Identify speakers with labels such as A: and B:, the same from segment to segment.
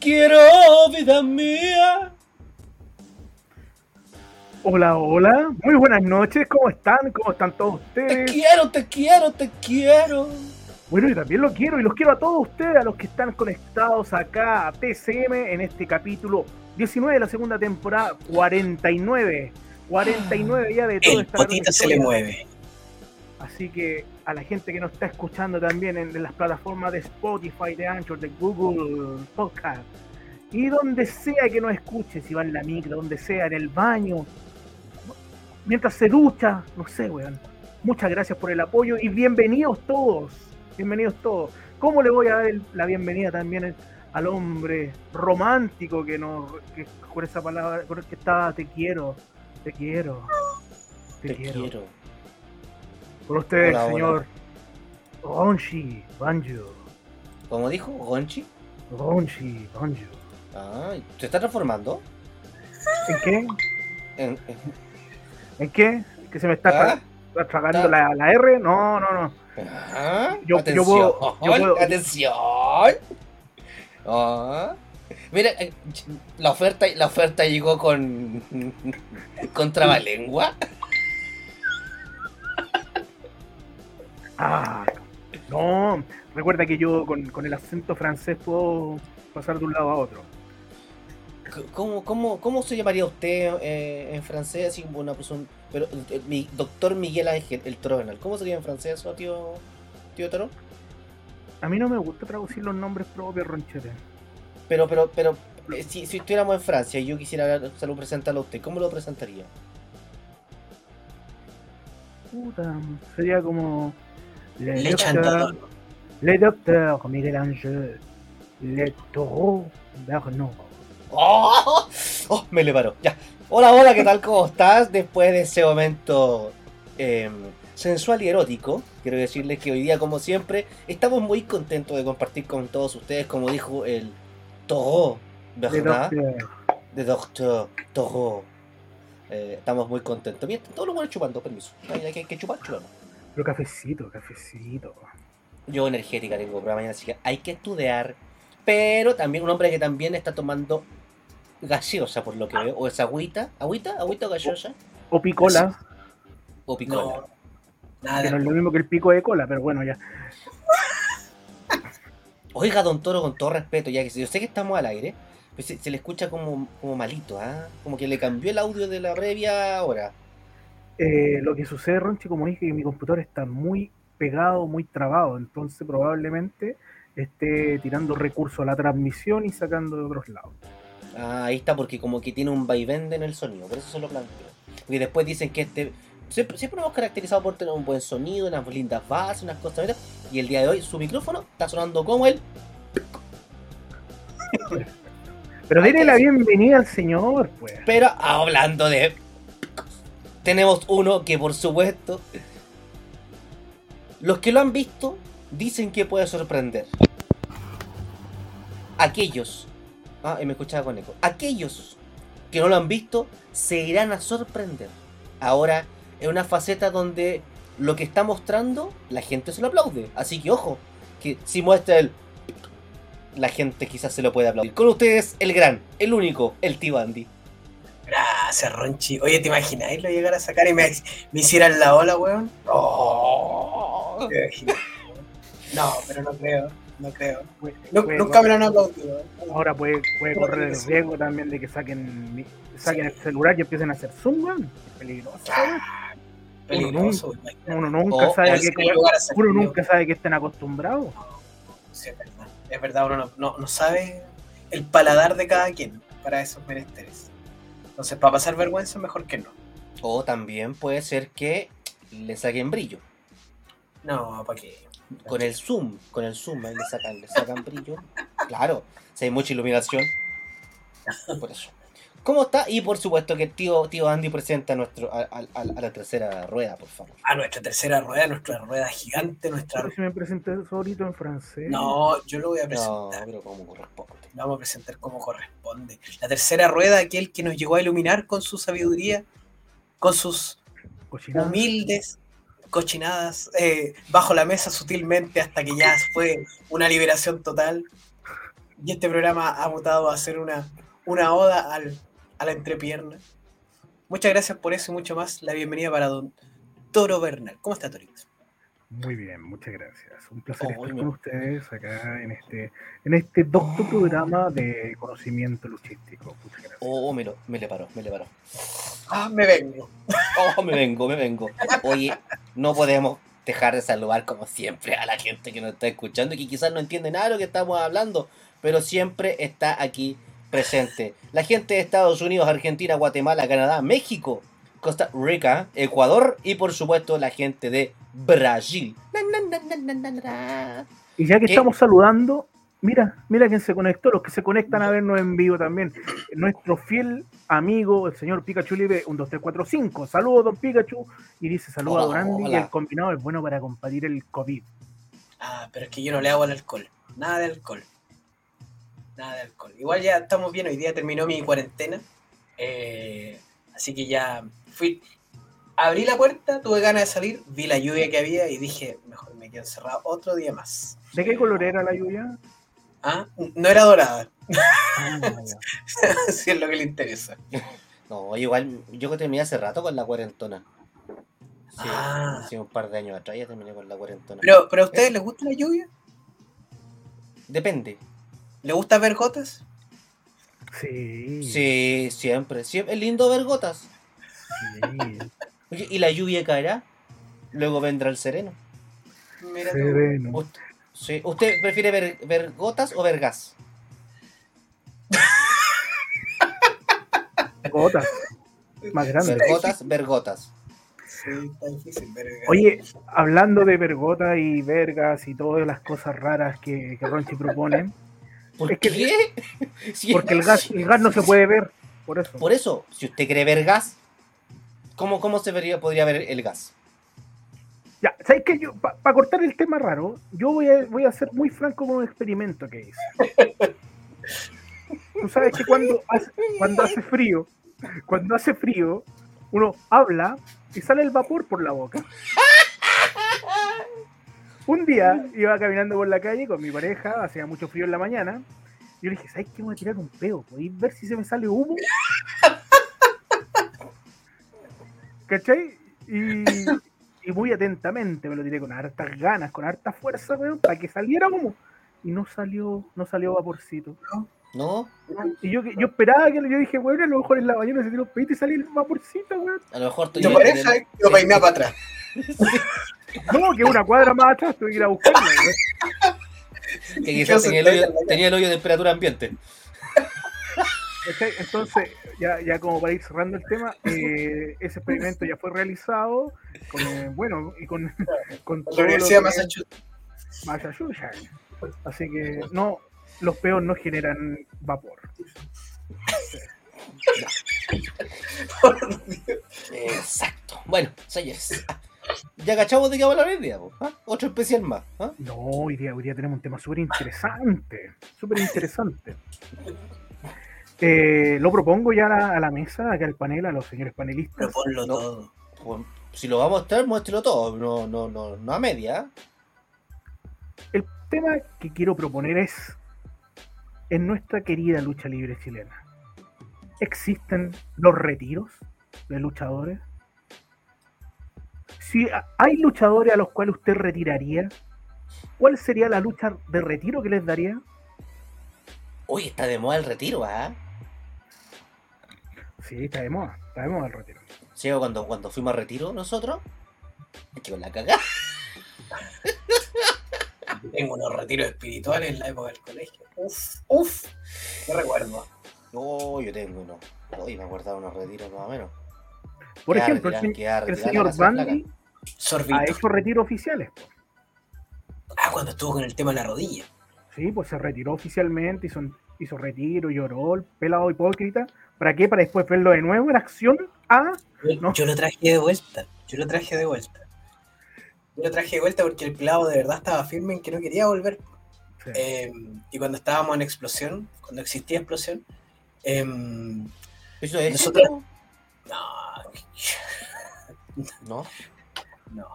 A: quiero, vida mía.
B: Hola, hola, muy buenas noches, ¿cómo están? ¿Cómo están todos
A: Te
B: ustedes?
A: quiero, te quiero, te quiero.
B: Bueno, yo también lo quiero y los quiero a todos ustedes, a los que están conectados acá a TCM en este capítulo 19 de la segunda temporada, 49. 49 ya de todo
C: El
B: esta
C: potito se le mueve.
B: Así que a la gente que nos está escuchando también en, en las plataformas de Spotify, de Anchor, de Google Podcast y donde sea que nos escuche, si va en la micro, donde sea, en el baño, mientras se ducha, no sé, weón. Muchas gracias por el apoyo y bienvenidos todos. Bienvenidos todos. ¿Cómo le voy a dar la bienvenida también al hombre romántico que nos que con esa palabra con el que estaba te quiero, te quiero, te,
A: Te
B: quiero.
A: quiero.
B: Con ustedes,
A: Hola, hola.
B: señor Ronchi Banjo.
A: ¿Cómo dijo? ¿Gonchi?
B: Ronchi Banjo.
A: Ah, ¿se está transformando?
B: ¿En qué?
A: En- en-
B: ¿En qué? ¿Que se me está
A: ¿Ah?
B: tra- tragando la, la R? No, no, no.
A: Ah,
B: Yo- yo
A: atención,
B: puedo- yo puedo-
A: atención. Ah. Mira, eh, la oferta, la oferta llegó con con trabalengua.
B: Ah, no. Recuerda que yo con, con el acento francés puedo pasar de un lado a otro.
A: ¿Cómo, cómo, cómo se llamaría usted eh, en francés? Así como una persona. Pero, eh, mi doctor Miguel Ángel, el Tronal. ¿Cómo sería en francés eso, tío, tío Toro?
B: A mí no me gusta traducir los nombres propios, Ronchete.
A: Pero, pero, pero, eh, si, si estuviéramos en Francia y yo quisiera salud presentarlo a usted, ¿cómo lo presentaría?
B: Puta, sería como. Le,
C: Le
B: docteur, le docteur Miguel. Le taureau Bernard.
A: ¡Oh! ¡Oh! Me le paró. Ya. Hola, hola, ¿qué tal? ¿Cómo estás? Después de ese momento em, sensual y erótico, quiero decirles que hoy día, como siempre, estamos muy contentos de compartir con todos ustedes, como dijo el Toro,
B: docteur.
A: De Doctor Toro. Eh, estamos muy contentos. Bien, todos los buenos chupando, permiso. Hay, hay que chupar, chupamos.
B: Pero cafecito, cafecito.
A: Yo energética tengo para mañana, así que hay que estudiar. Pero también un hombre que también está tomando gaseosa, por lo que veo. O es agüita. ¿Agüita? ¿Agüita o gaseosa?
B: O picola,
A: O picola.
C: No,
B: que no es lo mismo que el pico de cola, pero bueno, ya.
A: Oiga, don Toro, con todo respeto, ya que yo sé que estamos al aire, pero se, se le escucha como, como malito, ¿ah? Como que le cambió el audio de la previa hora.
B: Eh, lo que sucede, Ronchi, como dije, que mi computador está muy pegado, muy trabado, entonces probablemente esté tirando recursos a la transmisión y sacando de otros lados.
A: Ah, ahí está, porque como que tiene un vaivén en el sonido, por eso se lo planteo. Y después dicen que este. Siempre, siempre hemos caracterizado por tener un buen sonido, unas lindas bases, unas cosas. Y el día de hoy su micrófono está sonando como el.
B: Pero dile la bienvenida al señor, pues.
A: Pero hablando de. Tenemos uno que, por supuesto. Los que lo han visto dicen que puede sorprender. Aquellos. Ah, y me escuchaba con eco. Aquellos que no lo han visto se irán a sorprender. Ahora, en una faceta donde lo que está mostrando, la gente se lo aplaude. Así que ojo, que si muestra el. La gente quizás se lo puede aplaudir. Con ustedes, el gran, el único, el tío Andy.
C: Gracias, Ronchi. Oye, ¿te imagináis lo llegar a sacar y me, me hicieran la ola, weón?
A: Oh.
C: No, pero no creo. No creo.
B: Puede-
C: Nu-
B: puede
C: nunca me lo han aplaudido.
B: Ahora puede, puede correr el riesgo también de que saquen, saquen el celular y empiecen a hacer zoom, weón. Es peligroso.
C: Ah, Peligroso.
B: Uno nunca
A: O-
B: sabe
A: o
B: a
C: Si
B: qué
C: hay lugar a sacar,
B: uno nunca sabe que estén acostumbrados.
C: Sí, es verdad. Es verdad, uno no, no, no sabe el paladar de cada quien para esos menesteres. Entonces, para pasar vergüenza, mejor que no.
A: O también puede ser que le saquen brillo.
C: No, ¿para qué?
A: Con el zoom, con el zoom, ahí le sacan, le sacan brillo. Claro, si hay mucha iluminación. Por eso. ¿Cómo está? Y por supuesto que el tío, tío Andy presenta a, nuestro, a, a- a la tercera rueda, por favor.
C: A nuestra tercera rueda, nuestra rueda gigante, nuestra...
B: Pero si me presenté solito en francés.
C: No, yo lo voy a
A: No,
C: presentar.
A: pero como corresponde.
C: Lo vamos a presentar como corresponde. La tercera rueda, aquel que nos llegó a iluminar con su sabiduría, con sus humildes cochinadas eh, bajo la mesa sutilmente hasta que ya fue una liberación total. y este programa ha mutado a ser una, una oda al, a la entrepierna. Muchas gracias por eso y mucho más. La bienvenida para don Toro Bernal. ¿Cómo está, Torito?
B: Muy bien, muchas gracias. Un placer
A: Oh,
B: estar con
A: bien.
B: ustedes acá en este, en este docto programa de conocimiento luchístico. Muchas gracias.
A: Oh, me, lo, me le paró, me le paró.
C: Ah, me vengo.
A: Oh, me vengo, me vengo. Oye, no podemos dejar de saludar como siempre a la gente que nos está escuchando y que quizás no entiende nada de lo que estamos hablando, pero siempre está aquí presente. La gente de Estados Unidos, Argentina, Guatemala, Canadá, México, Costa Rica, Ecuador y por supuesto la gente de Brasil.
B: Y ya que
A: ¿Qué?
B: estamos saludando, mira, mira quién se conectó, los que se conectan a vernos en vivo también. Nuestro fiel amigo, el señor Pikachu Libre, un 2, 3, 4, 5. Saludos, don Pikachu. Y dice, saludos a Don Andy, y el combinado es bueno para combatir el COVID.
C: Ah, pero es que yo no le hago al alcohol. Nada de alcohol. Nada de alcohol. Igual ya estamos bien, hoy día terminó mi cuarentena. eh, así que ya fui. Abrí la puerta, tuve ganas de salir, vi la lluvia que había y dije, mejor me quedo encerrado otro día más.
B: ¿De qué color era la lluvia?
C: Ah, no era dorada,
B: Ah,
C: si es lo que le interesa.
A: No, igual yo que terminé hace rato con la cuarentona. Sí,
C: Ah.
A: hace un par de años atrás ya terminé con la cuarentona.
C: Pero, pero a ustedes les gusta la lluvia?
A: Depende.
C: ¿Les gusta ver gotas?
B: Sí.
A: Sí, siempre, siempre. Es lindo ver gotas.
B: sí.
A: Oye, ¿y la lluvia caerá? Luego vendrá el sereno.
C: Mira tú.
B: Sereno.
A: Sí, ¿Usted prefiere ver, ver gotas o ver gas?
B: Gotas. Más
A: Ver
B: grande.
A: gotas, ver gotas.
C: Sí, está difícil.
B: Oye, hablando de vergota y vergas y todas las cosas raras que, que Ronchi propone,
A: ¿Por
B: Es que-
A: qué? Si-
B: porque el gas, el gas no se puede ver, por eso.
A: Por eso, si usted quiere ver gas, ¿cómo, cómo se vería, podría ver el gas?
B: Ya, ¿sabes qué? Yo, para cortar el tema raro, yo voy a, voy a ser muy franco con un experimento que hice. Tú sabes que cuando hace, cuando hace frío, cuando hace frío, uno habla y sale el vapor por la boca. Un día iba caminando por la calle con mi pareja, hacía mucho frío en la mañana. y Yo le dije, ¿sabes qué? Voy a tirar un peo. ¿Podéis ver si se me sale humo? ¿Cachai? Y, y muy atentamente me lo tiré con hartas ganas, con harta fuerza, weón, para que saliera humo. Y no salió, no salió vaporcito.
A: ¿No?
B: Y yo, yo esperaba que yo dije, weón, a lo mejor en la mañana se tiró un pedito y salió el vaporcito, weón.
A: A lo mejor tú
C: Tu pareja lo peinaba para atrás.
B: No, que una cuadra más atrás tuve que ir a buscarlo, weón.
A: que quizás tenía el, hoyo, tenía el hoyo de temperatura ambiente.
B: Entonces, ya, ya como para ir cerrando el tema, eh, ese experimento ya fue realizado con, eh, bueno, y con, con
C: La Universidad de Massachusetts.
B: Massachusetts. Así que no, los peos no generan vapor.
A: Exacto. Bueno, señores. Ya cachamos de qué vamos a hablar hoy día, ¿ah? Otro especial más. ¿ah?
B: No, hoy día, hoy día tenemos un tema súper interesante. Súper interesante. Eh, lo propongo ya a la, a la mesa, acá al panel, a los señores panelistas.
C: Proponlo
A: No.
C: todo.
A: Si lo vamos a mostrar, muéstrelo todo. No, no, no, no a media. ¿ah?
B: El tema que quiero proponer es, en nuestra querida lucha libre chilena, ¿existen los retiros de luchadores? Si hay luchadores a los cuales usted retiraría, ¿cuál sería la lucha de retiro que les daría?
A: Uy, está de moda el retiro, ¿ah?
B: Sí, está de moda, está de moda el retiro.
A: Sí, cuando, cuando fuimos a retiro nosotros, que con la cagada.
C: Tengo unos retiros espirituales en la época del colegio. Uf, uf. Qué recuerdo.
A: No, yo tengo uno. Uy, me acordaba unos retiros más o menos.
B: Por ejemplo, el, se- señor Bandy ha hecho retiros oficiales.
C: Ah, cuando estuvo con el tema de la rodilla.
B: Sí, pues se retiró oficialmente, hizo, hizo retiro, lloró, el pelado hipócrita. ¿Para qué? Para después verlo de nuevo en acción. Ah,
C: Yo,
B: No.
C: yo lo traje de vuelta. Yo lo traje de vuelta. Yo lo traje de vuelta porque el pelado de verdad estaba firme en que no quería volver.
B: sí.
C: Eh, y cuando estábamos en explosión, cuando existía explosión, em,
A: ¿Eso es?
C: Nosotros- no,
A: No.
C: no.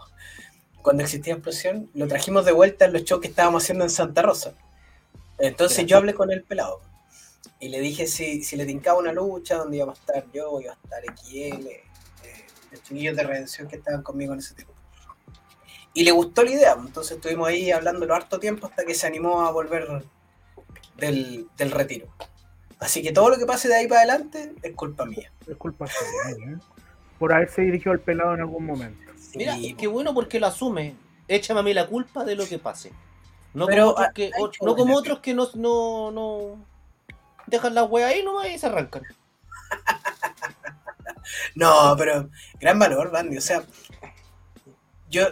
C: Cuando existía explosión, lo trajimos de vuelta en los shows que estábamos haciendo en Santa Rosa. Entonces yo hablé con el pelado. Y le dije si, si le tincaba una lucha donde íbamos a estar yo, iba a estar XL, eh, los chiquillos de redención que estaban conmigo en ese tiempo. Y le gustó la idea, entonces estuvimos ahí hablándolo harto tiempo hasta que se animó a volver del, del retiro. Así que todo lo que pase de ahí para adelante es culpa mía.
B: Es culpa suya, ¿eh? Por haberse dirigido al pelado en algún momento.
A: Mira,
C: Sí,
A: qué bueno porque lo asume. Échame a mí la culpa de lo que pase. No
C: Pero,
A: como otros
C: ah,
A: que, o-
C: que
A: no como otros que no, no, no dejan la wea ahí nomás y se arrancan.
C: No, pero gran valor, Bandy. O sea, yo,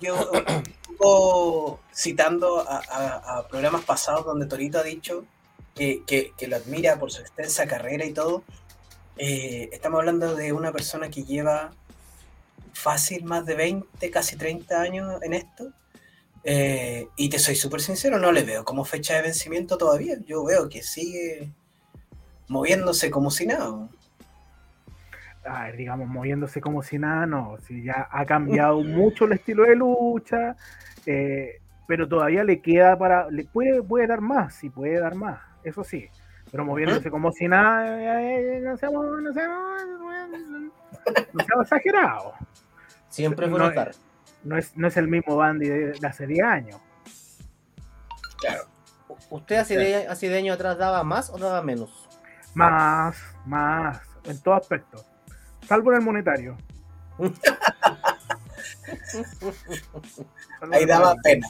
C: yo un poco citando a, a- a programas pasados donde Torito ha dicho que, que- que lo admira por su extensa carrera y todo. Eh, estamos hablando de una persona que lleva fácil más de 20, casi 30 años en esto. eh, y te soy súper sincero, no le veo como fecha de vencimiento todavía. Yo veo que sigue moviéndose como si nada.
B: a ver, digamos, moviéndose como si nada, no. Si ya ha cambiado mucho el estilo de lucha, eh, pero todavía le queda para. Le puede, puede dar más, sí, puede dar más, eso sí. Pero moviéndose como si nada, eh, eh, no seamos, no seamos, no seamos exagerados.
A: Siempre
B: No,
A: fue
B: eh,
A: notar.
B: No es, no es el mismo Bandy de, de hace 10 años.
C: Claro.
A: ¿Usted hace de, hace de años atrás daba más o daba menos?
B: Más, más, en todo aspecto. Salvo en el monetario.
C: Ahí daba pena.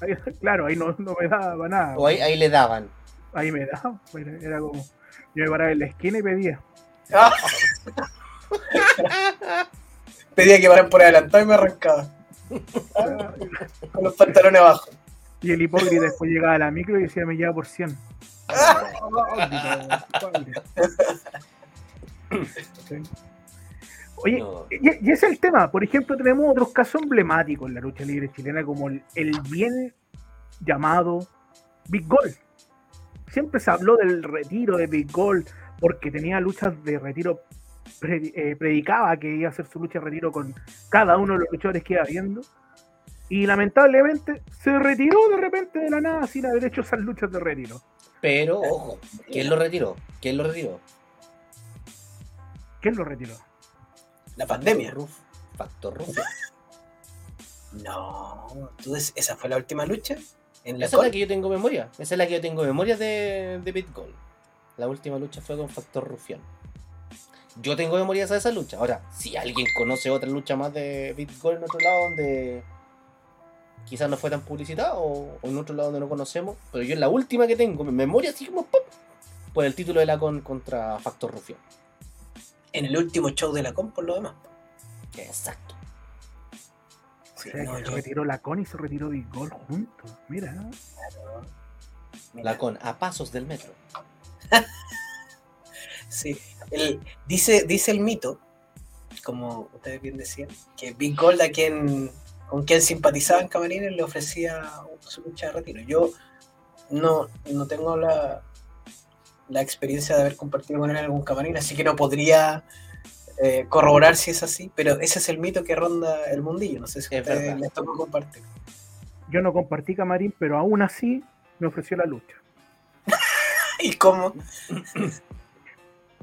B: Ahí- claro, ahí no, no me daba nada.
A: O ahí, ahí le daban.
B: Ahí me daba. Era, era como. Yo me paraba en la esquina y pedía.
C: Ah. Pedía que paran por adelantado y me arrancaba. Con los pantalones abajo.
B: Y el hipócrita después llegaba a la micro y decía, me lleva por 100. Sí. Oye,
A: No.
B: y, y ese es el tema. Por ejemplo, tenemos otros casos emblemáticos en la lucha libre chilena, como el, el bien llamado Big Gold. Siempre se habló del retiro de Big Gold porque tenía luchas de retiro, pre- eh, predicaba que iba a hacer su lucha de retiro con cada uno de los luchadores que iba viendo. Y lamentablemente se retiró de repente de la nada sin haber hecho esas luchas de retiro.
A: Pero, ojo, ¿quién lo retiró? ¿Quién lo retiró?
B: ¿Quién lo retiró?
C: La pandemia.
A: Factor Rufio.
C: No. ¿Tú ¿Esa fue la última lucha? ¿En la
A: Esa es la que yo tengo memoria. Esa es la que yo tengo memoria de, de Bitcoin. La última lucha fue con Factor Rufián. Yo tengo memoria de esa lucha. Ahora, si alguien conoce otra lucha más de Bitcoin en otro lado donde quizás no fue tan publicitado o, o en otro lado donde no conocemos, pero yo es la última que tengo, en memoria así como ¡pum! por el título de la con contra Factor Rufián.
C: En el último show de la con, por lo demás.
A: Exacto.
B: O
C: Sí,
B: sea,
C: no,
B: que se
C: yo-
B: retiró la Con y se retiró Big Gold juntos. Mira.
C: Mira,
A: La con a pasos del metro.
C: Sí. El- dice, dice el mito, como ustedes bien decían, que Big Gold a quien con quien simpatizaba en Camarines le ofrecía su lucha de retiro. Yo no, no tengo la, la experiencia de haber compartido con él en algún camarín, así que no podría eh, corroborar si es así, pero ese es el mito que ronda el mundillo. No sé si
A: Es verdad.
C: les tocó compartir.
B: Yo no compartí camarín, pero aún así me ofreció la lucha.
C: ¿Y cómo?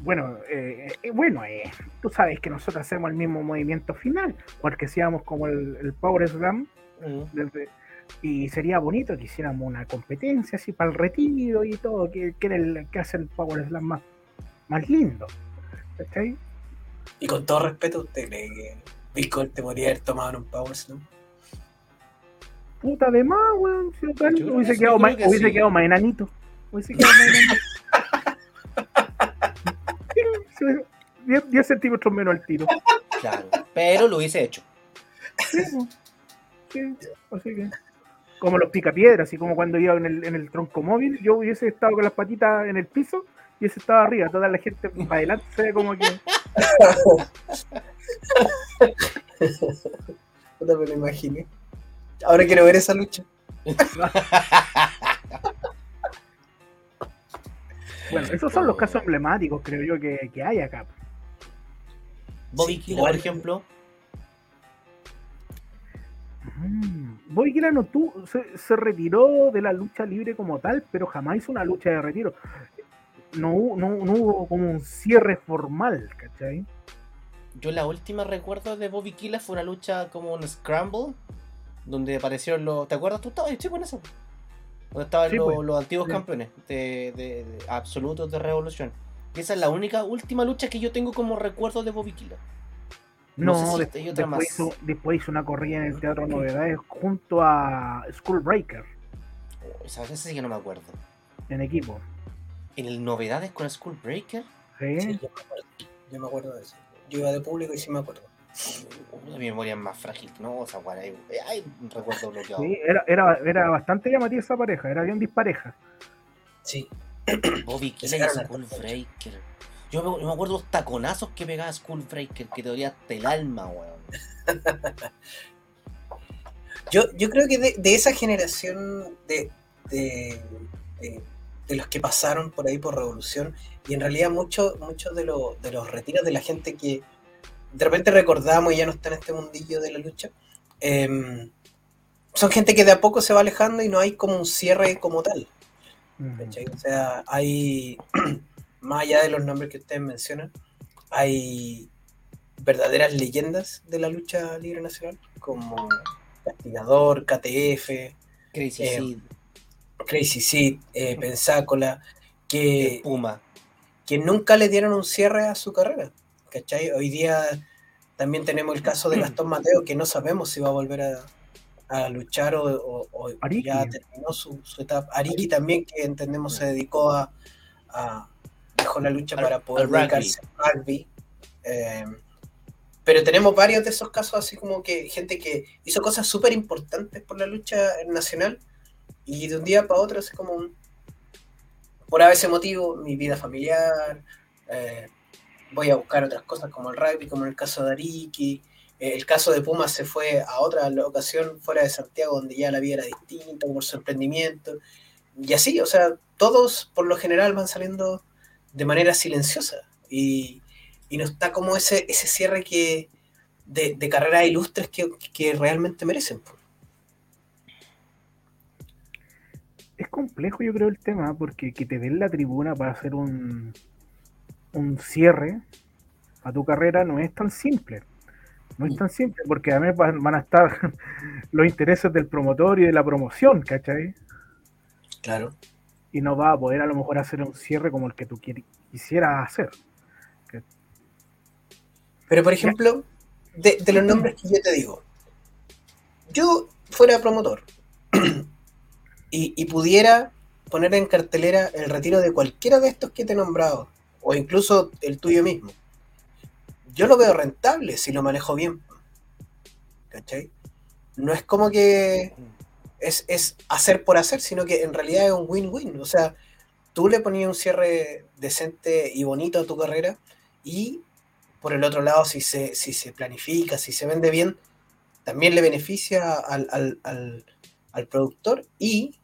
B: Bueno, eh, eh, bueno, eh, tú sabes que nosotros hacemos el mismo movimiento final, porque hacíamos como el, el Power Slam,
A: Mm.
B: desde- y sería bonito que hiciéramos una competencia así para el retiro y todo, que, que, era el, que hace el Power Slam más, más lindo. ¿Cachai?
C: Y con todo respeto, ¿usted cree que Gold te podría haber tomado en un Power Slam?
B: Puta de más, weón. si
A: creo
B: hubiese, quedado más,
A: que
B: hubiese
A: sí.
B: quedado más enanito. Hubiese quedado más enanito. Sí, hubiese- 10 10 centímetros menos al tiro.
A: Claro. Pero lo hubiese hecho.
B: Sí, sí, así que. Como los picapiedras, así como cuando iba en el, en el tronco móvil, yo hubiese estado con las patitas en el piso y ese estaba arriba. Toda la gente para adelante se ve como que.
C: Puta, me lo imaginé. Ahora quiero ver esa lucha.
B: Bueno, esos son los casos emblemáticos, creo yo, que, que hay acá.
A: Bobby
C: Sí,
A: por ejemplo.
B: Mm, Bobby Killa no tú se, se, retiró de la lucha libre como tal, pero jamás hizo una lucha de retiro. No, no, no hubo como un cierre formal, ¿cachai?
A: Yo la última recuerdo de Bobby Killa fue una lucha como un Scramble, donde aparecieron los... ¿Te acuerdas? ¿Tú estabas sí, con eso? Donde estaban
B: Sí,
A: los,
B: pues.
A: los antiguos
B: Sí.
A: campeones de, de- de absolutos de Revolución. Y esa es la única última lucha que yo tengo como recuerdo de Bobby Killa. No
B: No,
A: sé si
B: des-
A: hay otra
B: después,
A: más.
B: hizo, después hizo una corrida en el Teatro Novedades junto a Skullbreaker
A: Oh, Esa vez sí que no me acuerdo.
B: en equipo.
A: ¿En el Novedades con Skullbreaker?
B: ¿sí?
C: Sí, yo me acuerdo. Yo me acuerdo de eso. Yo iba de público y sí me acuerdo.
A: Mi memoria es más frágil, ¿no? O sea, bueno, hay, hay un recuerdo bloqueado.
B: Sí, era, era, era bastante llamativa esa pareja, era bien dispareja.
C: Sí.
A: Bobby
C: sacaron
A: Skullbreaker. Yo me, yo me acuerdo los taconazos que pegaba Skullbreaker, que te dolía hasta el alma, weón.
C: Yo, yo creo que de, de esa generación de, de, de- de los que pasaron por ahí por Revolución, y en realidad muchos muchos de, los de los retiros de la gente que de repente recordamos y ya no está en este mundillo de la lucha, em, son gente que de a poco se va alejando y no hay como un cierre como tal. O sea, hay, más allá de los nombres que ustedes mencionan, hay verdaderas leyendas de la lucha libre nacional, como Castigador, KTF,
A: Crazy
C: Eh, Crazy Sid, eh, Pensácola, que,
A: Puma.
C: que nunca le dieron un cierre a su carrera. ¿cachai? Hoy día también tenemos el caso de Gastón Mateo, que no sabemos si va a volver a, a luchar o, o- o
B: Ariki.
C: ya terminó su, su etapa. Ariki
B: Ariki.
C: también, que entendemos se dedicó a, a- dejó la lucha
A: Al-
C: para poder dedicarse al rugby. Eh, pero tenemos varios de esos casos, así como que gente que hizo cosas súper importantes por la lucha nacional y de un día para otro, así como un- por a ese motivo, mi vida familiar, eh, voy a buscar otras cosas como el rugby, como en el caso de Ariki. eh, el caso de Puma se fue a otra locación fuera de Santiago, donde ya la vida era distinta, por su emprendimiento. Y así, o sea, todos por lo general van saliendo de manera silenciosa. Y, y no está como ese, ese cierre que de, de carreras ilustres que, que realmente merecen.
B: Es complejo, yo creo, el tema, porque que te den la tribuna para hacer un, un cierre a tu carrera no es tan simple. No es tan simple, porque a mí van a estar los intereses del promotor y de la promoción, ¿cachai?
C: Claro.
B: Y no va a poder a lo mejor hacer un cierre como el que tú quisieras hacer.
C: Pero, por ejemplo, de, de los nombres que yo te digo, yo fuera promotor y, pudiera poner en cartelera el retiro de cualquiera de estos que te he nombrado, o incluso el tuyo mismo, yo lo veo rentable si lo manejo bien. ¿Cachai? No es como que es, es hacer por hacer, sino que en realidad es un win-win. O sea, tú le ponías un cierre decente y bonito a tu carrera y por el otro lado, si se, si se planifica, si se vende bien, también le beneficia al- al productor y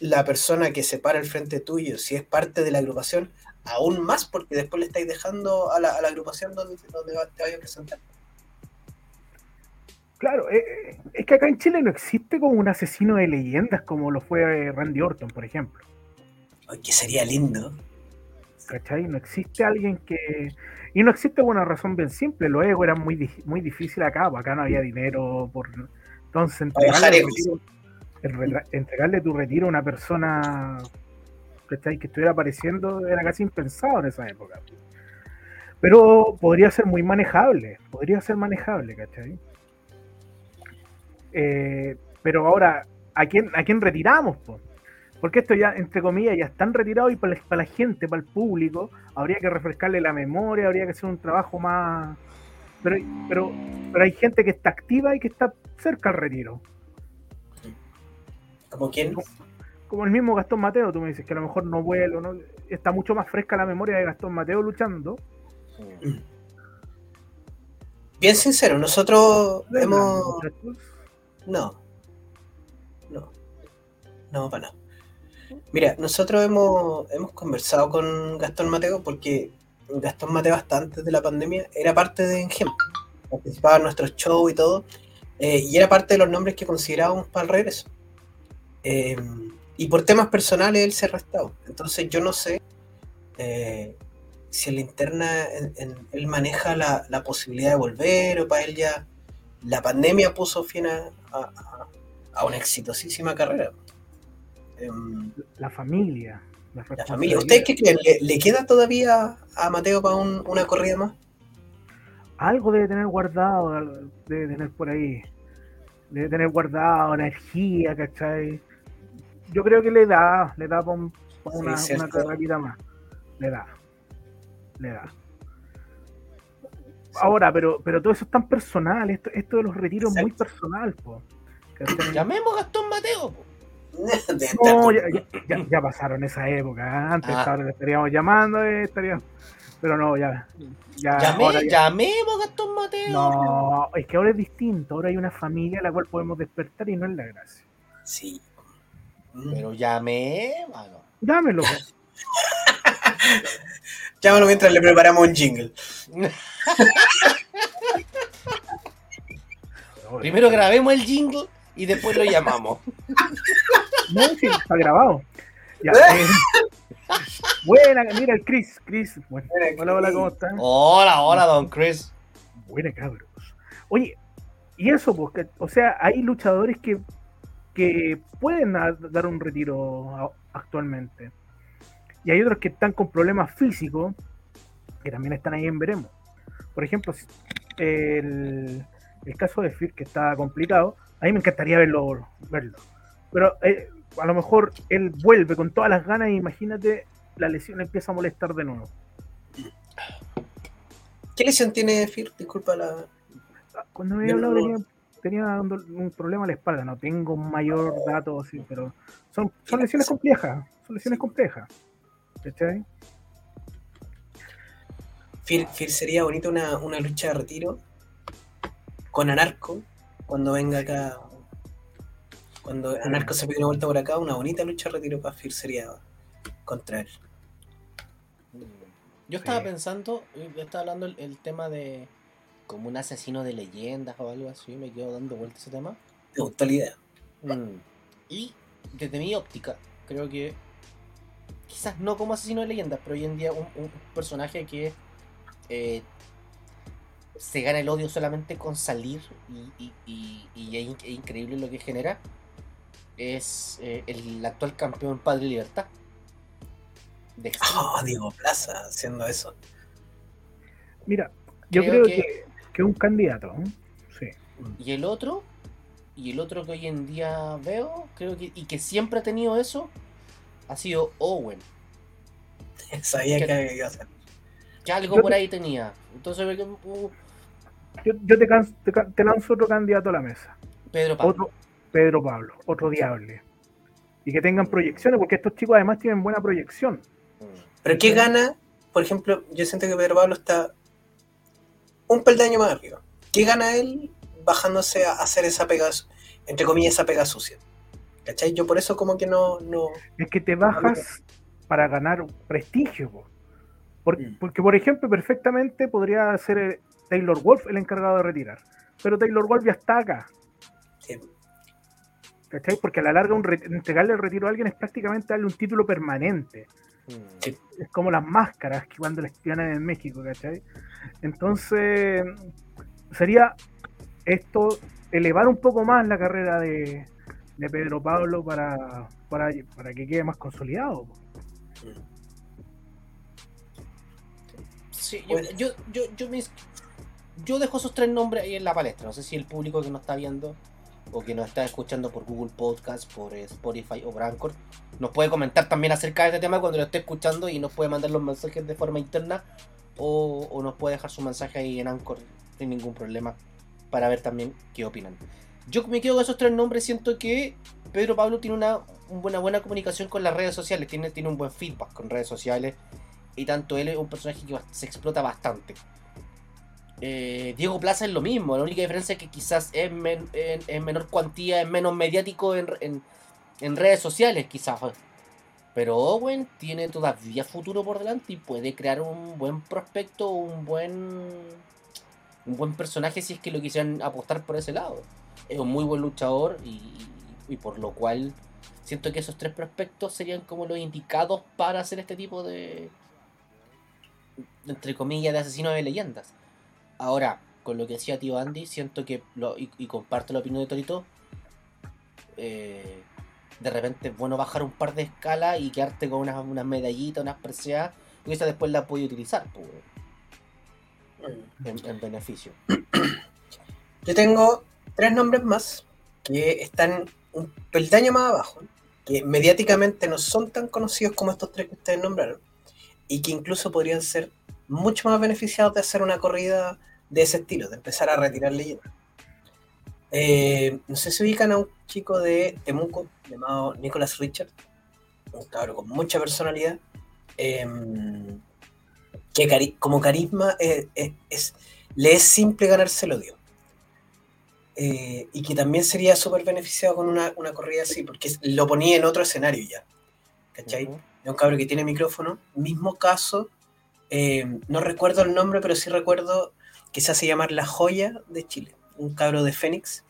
C: la persona que se para al frente tuyo, si es parte de la agrupación, aún más porque después le estáis dejando a la, a la agrupación donde, donde va- te vaya a presentar.
B: Claro, eh, eh, es que acá en Chile no existe como un asesino de leyendas como lo fue eh, Randy Orton, por ejemplo.
C: Ay, que sería lindo.
B: ¿Cachai? No existe alguien que... Y no existe por una razón bien simple, los egos eran muy, muy difícil acá, pues acá no había dinero por... Entonces, entregarle, entregarle tu retiro a una persona que estuviera apareciendo era casi impensado en esa época. Pero podría ser muy manejable, podría ser manejable, ¿cachai? Eh, pero ahora, ¿a quién, ¿a quién retiramos? po? Porque esto ya, entre comillas, ya están retirados y para la, para la gente, para el público, habría que refrescarle la memoria, habría que hacer un trabajo más... Pero, pero, pero hay gente que está activa y que está cerca al retiro.
C: Como quien,
B: Como el mismo Gastón Mateo, tú me dices que a lo mejor no vuelo, ¿no? está mucho más fresca la memoria de Gastón Mateo luchando.
C: bien sincero, nosotros hemos... No. No. No, para nada. Mira, nosotros hemos, hemos conversado con Gastón Mateo porque Gastón Mateo hasta antes de la pandemia era parte de Engem. Participaba en nuestros shows y todo. eh, y era parte de los nombres que considerábamos para el regreso. Eh, y por temas personales él se ha restado. Entonces yo no sé eh, si en la interna él maneja la, la, posibilidad de volver o para él ya la pandemia puso fin a, a, una exitosísima carrera.
B: Em, la familia.
C: La, familia. ¿Ustedes qué creen? ¿Le, queda todavía a Mateo para una corrida más?
B: Algo debe tener guardado, debe tener por ahí. Debe tener guardado energía, ¿cachai? Yo creo que le da, le da para una, una carrerita más. Le da. Le da. Ahora, pero, pero todo eso es tan personal, esto, esto de los retiros es muy personal, po.
A: Llamemos a Gastón Mateo, po.
B: No, ya, ya, ya, pasaron esa época. Antes ah. ahora le estaríamos llamando, eh, estaríamos... pero no, ya.
A: ya, Llamé, Llamemos a Gastón Mateo.
B: No, es que ahora es distinto. Ahora hay una familia a la cual podemos despertar y no es la gracia.
C: Sí.
A: Pero llamé, mano.
B: Dámelo.
C: Llámalo mientras le preparamos un jingle.
A: Primero grabemos el jingle y después lo llamamos.
B: No, sí, está grabado. Ya, eh. Buena, mira el Chris. Chris. hola, hola, ¿cómo estás?
A: Hola, hola, don Chris.
B: Buena, cabros. Oye, y eso, pues, o sea, hay luchadores que, que pueden dar un retiro actualmente. Y hay otros que están con problemas físicos, que también están ahí en veremos. Por ejemplo, el, el caso de Fir, que está complicado, a mí me encantaría verlo. verlo. Pero eh, a lo mejor él vuelve con todas las ganas y imagínate, la lesión empieza a molestar de nuevo.
C: ¿Qué lesión tiene Fir? Disculpa la...
B: Cuando me había hablado tenía, un, problema en la espalda, no tengo mayor dato, sí, pero son, son lesiones complejas, son lesiones complejas. ¿Cachai?
C: Fir, sería bonito una, una lucha de retiro con Anarco cuando venga acá. Cuando Anarco se pide una vuelta por acá, una bonita lucha de retiro para Fir sería contra él.
A: Yo estaba pensando, yo estaba hablando el, tema de como un asesino de leyendas o algo así, me quedo dando vuelta ese tema.
C: Me gustó la idea.
A: Mm. Y desde mi óptica, creo que quizás no como asesino de leyendas, pero hoy en día un, personaje que eh, se gana el odio solamente con salir y, es, increíble lo que genera, es eh, el actual campeón Padre Libertad.
C: De oh, Diego Plaza haciendo eso.
B: Mira, yo creo, que, un candidato. Sí.
A: Y el otro, y el otro que hoy en día veo, creo que, y que siempre ha tenido eso, ha sido Owen.
C: Sabía que, iba a ser.
A: Que algo por ahí tenía. Entonces, uh,
B: yo, yo te, te, lanzo otro candidato a la mesa.
A: Pedro Pablo.
B: Otro, Pedro Pablo, otro diable. Y que tengan proyecciones, porque estos chicos además tienen buena proyección.
C: Pero ¿qué gana? Por ejemplo, yo siento que Pedro Pablo está un peldaño más arriba. ¿Qué gana él bajándose a hacer esa pega, entre comillas, esa pega sucia? ¿Cachai? Yo por eso como que no... no
B: es que te bajas para ganar prestigio. Mm. Porque, por ejemplo, perfectamente podría ser eh, Taylor Wolf el encargado de retirar. Pero Taylor Wolf ya está acá. ¿Cachai? Porque a la larga entregarle el retiro a alguien es prácticamente darle un título permanente. Mm. Es como las máscaras que cuando les ganan en México, ¿cachai? Entonces, sería esto elevar un poco más la carrera de, de Pedro Pablo para, para, que quede más consolidado.
A: Sí, yo, yo, yo, yo, yo dejo esos tres nombres ahí en la palestra. No sé si el público que nos está viendo o que nos está escuchando por Google Podcast, por Spotify o por Anchor, nos puede comentar también acerca de este tema cuando lo esté escuchando y nos puede mandar los mensajes de forma interna o, nos puede dejar su mensaje ahí en Anchor sin ningún problema para ver también qué opinan. Yo me quedo con esos tres nombres, siento que Pedro Pablo tiene una, buena, buena comunicación con las redes sociales, tiene, tiene un buen feedback con redes sociales y tanto él es un personaje que se explota bastante. Eh, Diego Plaza es lo mismo, la única diferencia es que quizás es en, menor cuantía, es menos mediático en, en, redes sociales, quizás. Pero Owen tiene todavía futuro por delante y puede crear un buen prospecto, un buen un buen personaje si es que lo quisieran apostar por ese lado. es un muy buen luchador y, y por lo cual siento que esos tres prospectos serían como los indicados para hacer este tipo de, entre comillas, de asesinos de leyendas. Ahora, con lo que decía tío Andy, siento que, lo, y, y comparto la opinión de Torito, eh, de repente es bueno bajar un par de escalas y quedarte con unas, unas medallitas, unas preseas, y esa después la puedes utilizar pues, en, en beneficio.
C: Yo tengo tres nombres más que están un peldaño más abajo, que mediáticamente no son tan conocidos como estos tres que ustedes nombraron, y que incluso podrían ser mucho más beneficiados de hacer una corrida de ese estilo, de empezar a retirar leyendas. Eh, no sé si ubican a un chico de Temuco llamado Nicholas Richard, un cabrón con mucha personalidad, eh, que cari como carisma eh, es, es, le es simple ganarse el odio. Eh, y que también sería súper beneficiado con una, una, corrida así, porque lo ponía en otro escenario ya. ¿Cachai? Uh -huh. Es un cabrón que tiene micrófono. Mismo caso, eh, no recuerdo el nombre, pero sí recuerdo que se hace llamar La Joya de Chile. Un cabro de Fénix,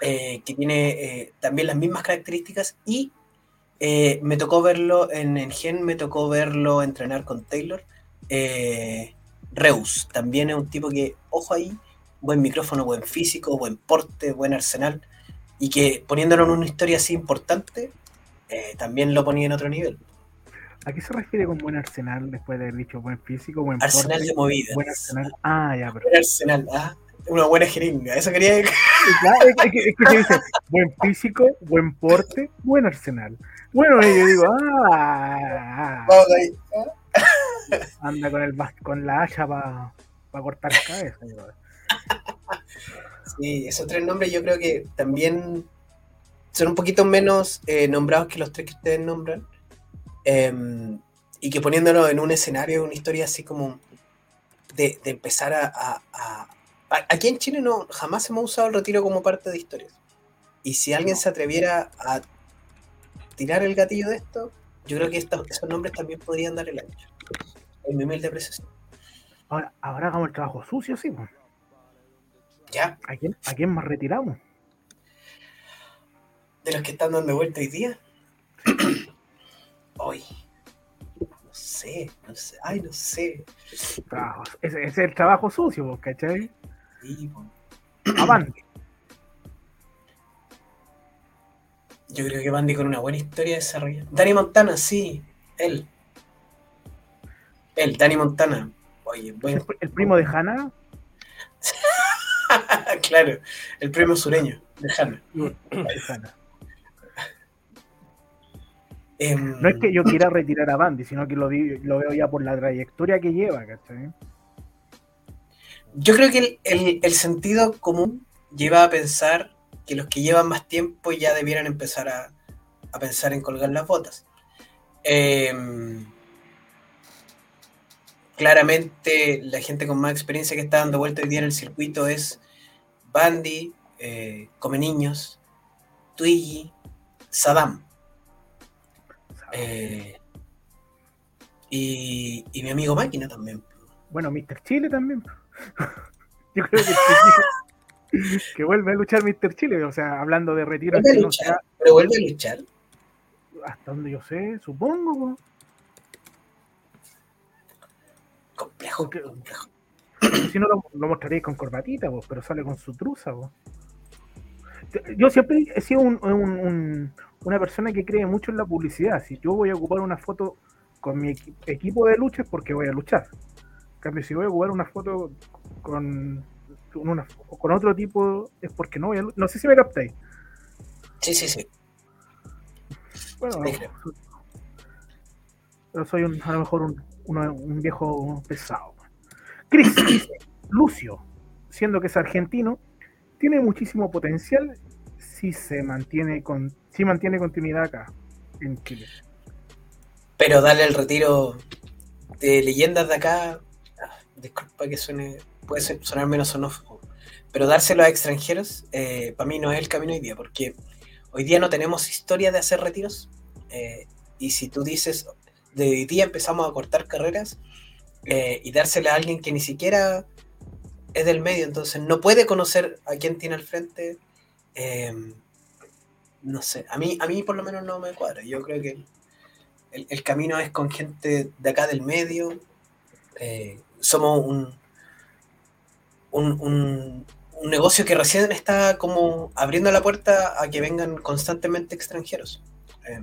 C: eh, que tiene eh, también las mismas características y me tocó verlo en el Gen, me tocó verlo entrenar con Taylor. Reus, también es un tipo que, ojo ahí, buen micrófono, buen físico, buen porte, buen arsenal, y que poniéndolo en una historia así importante, también lo ponía en otro nivel.
B: ¿A qué se refiere con buen arsenal después de haber dicho buen físico, buen
C: arsenal porte, de movidas?
B: Buen arsenal. Ah, ya,
C: pero... Buen arsenal, ah, una buena jeringa, eso quería decir.
B: Claro, es, que, es que te dice buen físico, buen porte, buen arsenal. Bueno, yo digo, ah,
C: Vamos ahí.
B: anda con, el, con la hacha para pa cortar cabeza.
C: Sí, esos tres nombres yo creo que también son un poquito menos eh, nombrados que los tres que ustedes nombran. Eh, y que poniéndonos en un escenario, una historia así como de, de empezar a, a, a, Aquí en Chile no, jamás hemos usado el retiro como parte de historias. Y si alguien se atreviera a tirar el gatillo de esto, yo creo que estos, esos nombres también podrían dar el ancho. En mi humilde apreciación.
B: Ahora, ahora hagamos el trabajo sucio, sí. Pues.
C: ¿Ya?
B: ¿A quién, ¿A quién más retiramos?
C: ¿De los que están dando vuelta hoy día? Hoy. no sé, no sé, ay, no sé.
B: Trabajo, ese, es el trabajo sucio, ¿cachai?
C: Sí, pues.
B: A Bandy.
C: Yo creo que Bandy con una buena historia desarrollada. Dani Montana, sí, él. Él, Dani Montana. Oye, bueno.
B: ¿El, primo de Hannah?
C: claro, el primo sureño de Hanna.
B: Um, no es que yo quiera retirar a Bandy, sino que lo, veo ya por la trayectoria que lleva, ¿cachai?
C: Yo creo que el, el, el, sentido común lleva a pensar que los que llevan más tiempo ya debieran empezar a, a pensar en colgar las botas. Eh, claramente la gente con más experiencia que está dando vuelta hoy día en el circuito es Bandy, eh, Come Niños, Twiggy, Saddam. Eh, y, y, mi amigo Máquina también.
B: Bueno, Mr. Chile también. Yo creo que, que vuelve a luchar Mr. Chile, o sea, hablando de retiro.
C: ¿Vuelve a luchar? No sea, ¿Pero vuelve a luchar?
B: Hasta donde yo sé, supongo.
C: Complejo, Porque, complejo.
B: Si no lo, lo mostraréis con corbatita, vos, pero sale con su truza. Vos. Yo siempre he sido un, un, un, una persona que cree mucho en la publicidad. Si yo voy a ocupar una foto con mi equi equipo de lucha es porque voy a luchar. En cambio, si voy a ocupar una foto con, una, con otro tipo es porque no voy a luchar. No sé si me captáis.
C: Sí, sí, sí.
B: Bueno, sí, pero soy un, a lo mejor un, un viejo pesado. Chris dice, Lucio, siendo que es argentino, tiene muchísimo potencial si se mantiene con si mantiene continuidad acá en Chile.
C: Pero darle el retiro de leyendas de acá, disculpa que suene, puede sonar menos xenófobo, pero dárselo a extranjeros, eh, para mí no es el camino hoy día, porque hoy día no tenemos historia de hacer retiros, eh, y si tú dices, de hoy día empezamos a cortar carreras, eh, y dársela a alguien que ni siquiera es del medio, entonces no puede conocer a quién tiene al frente, no sé, a mí, a mí por lo menos no me cuadra. Yo creo que el, el camino es con gente de acá del medio. eh, somos un, un, un- un negocio que recién está como abriendo la puerta a que vengan constantemente extranjeros. Eh,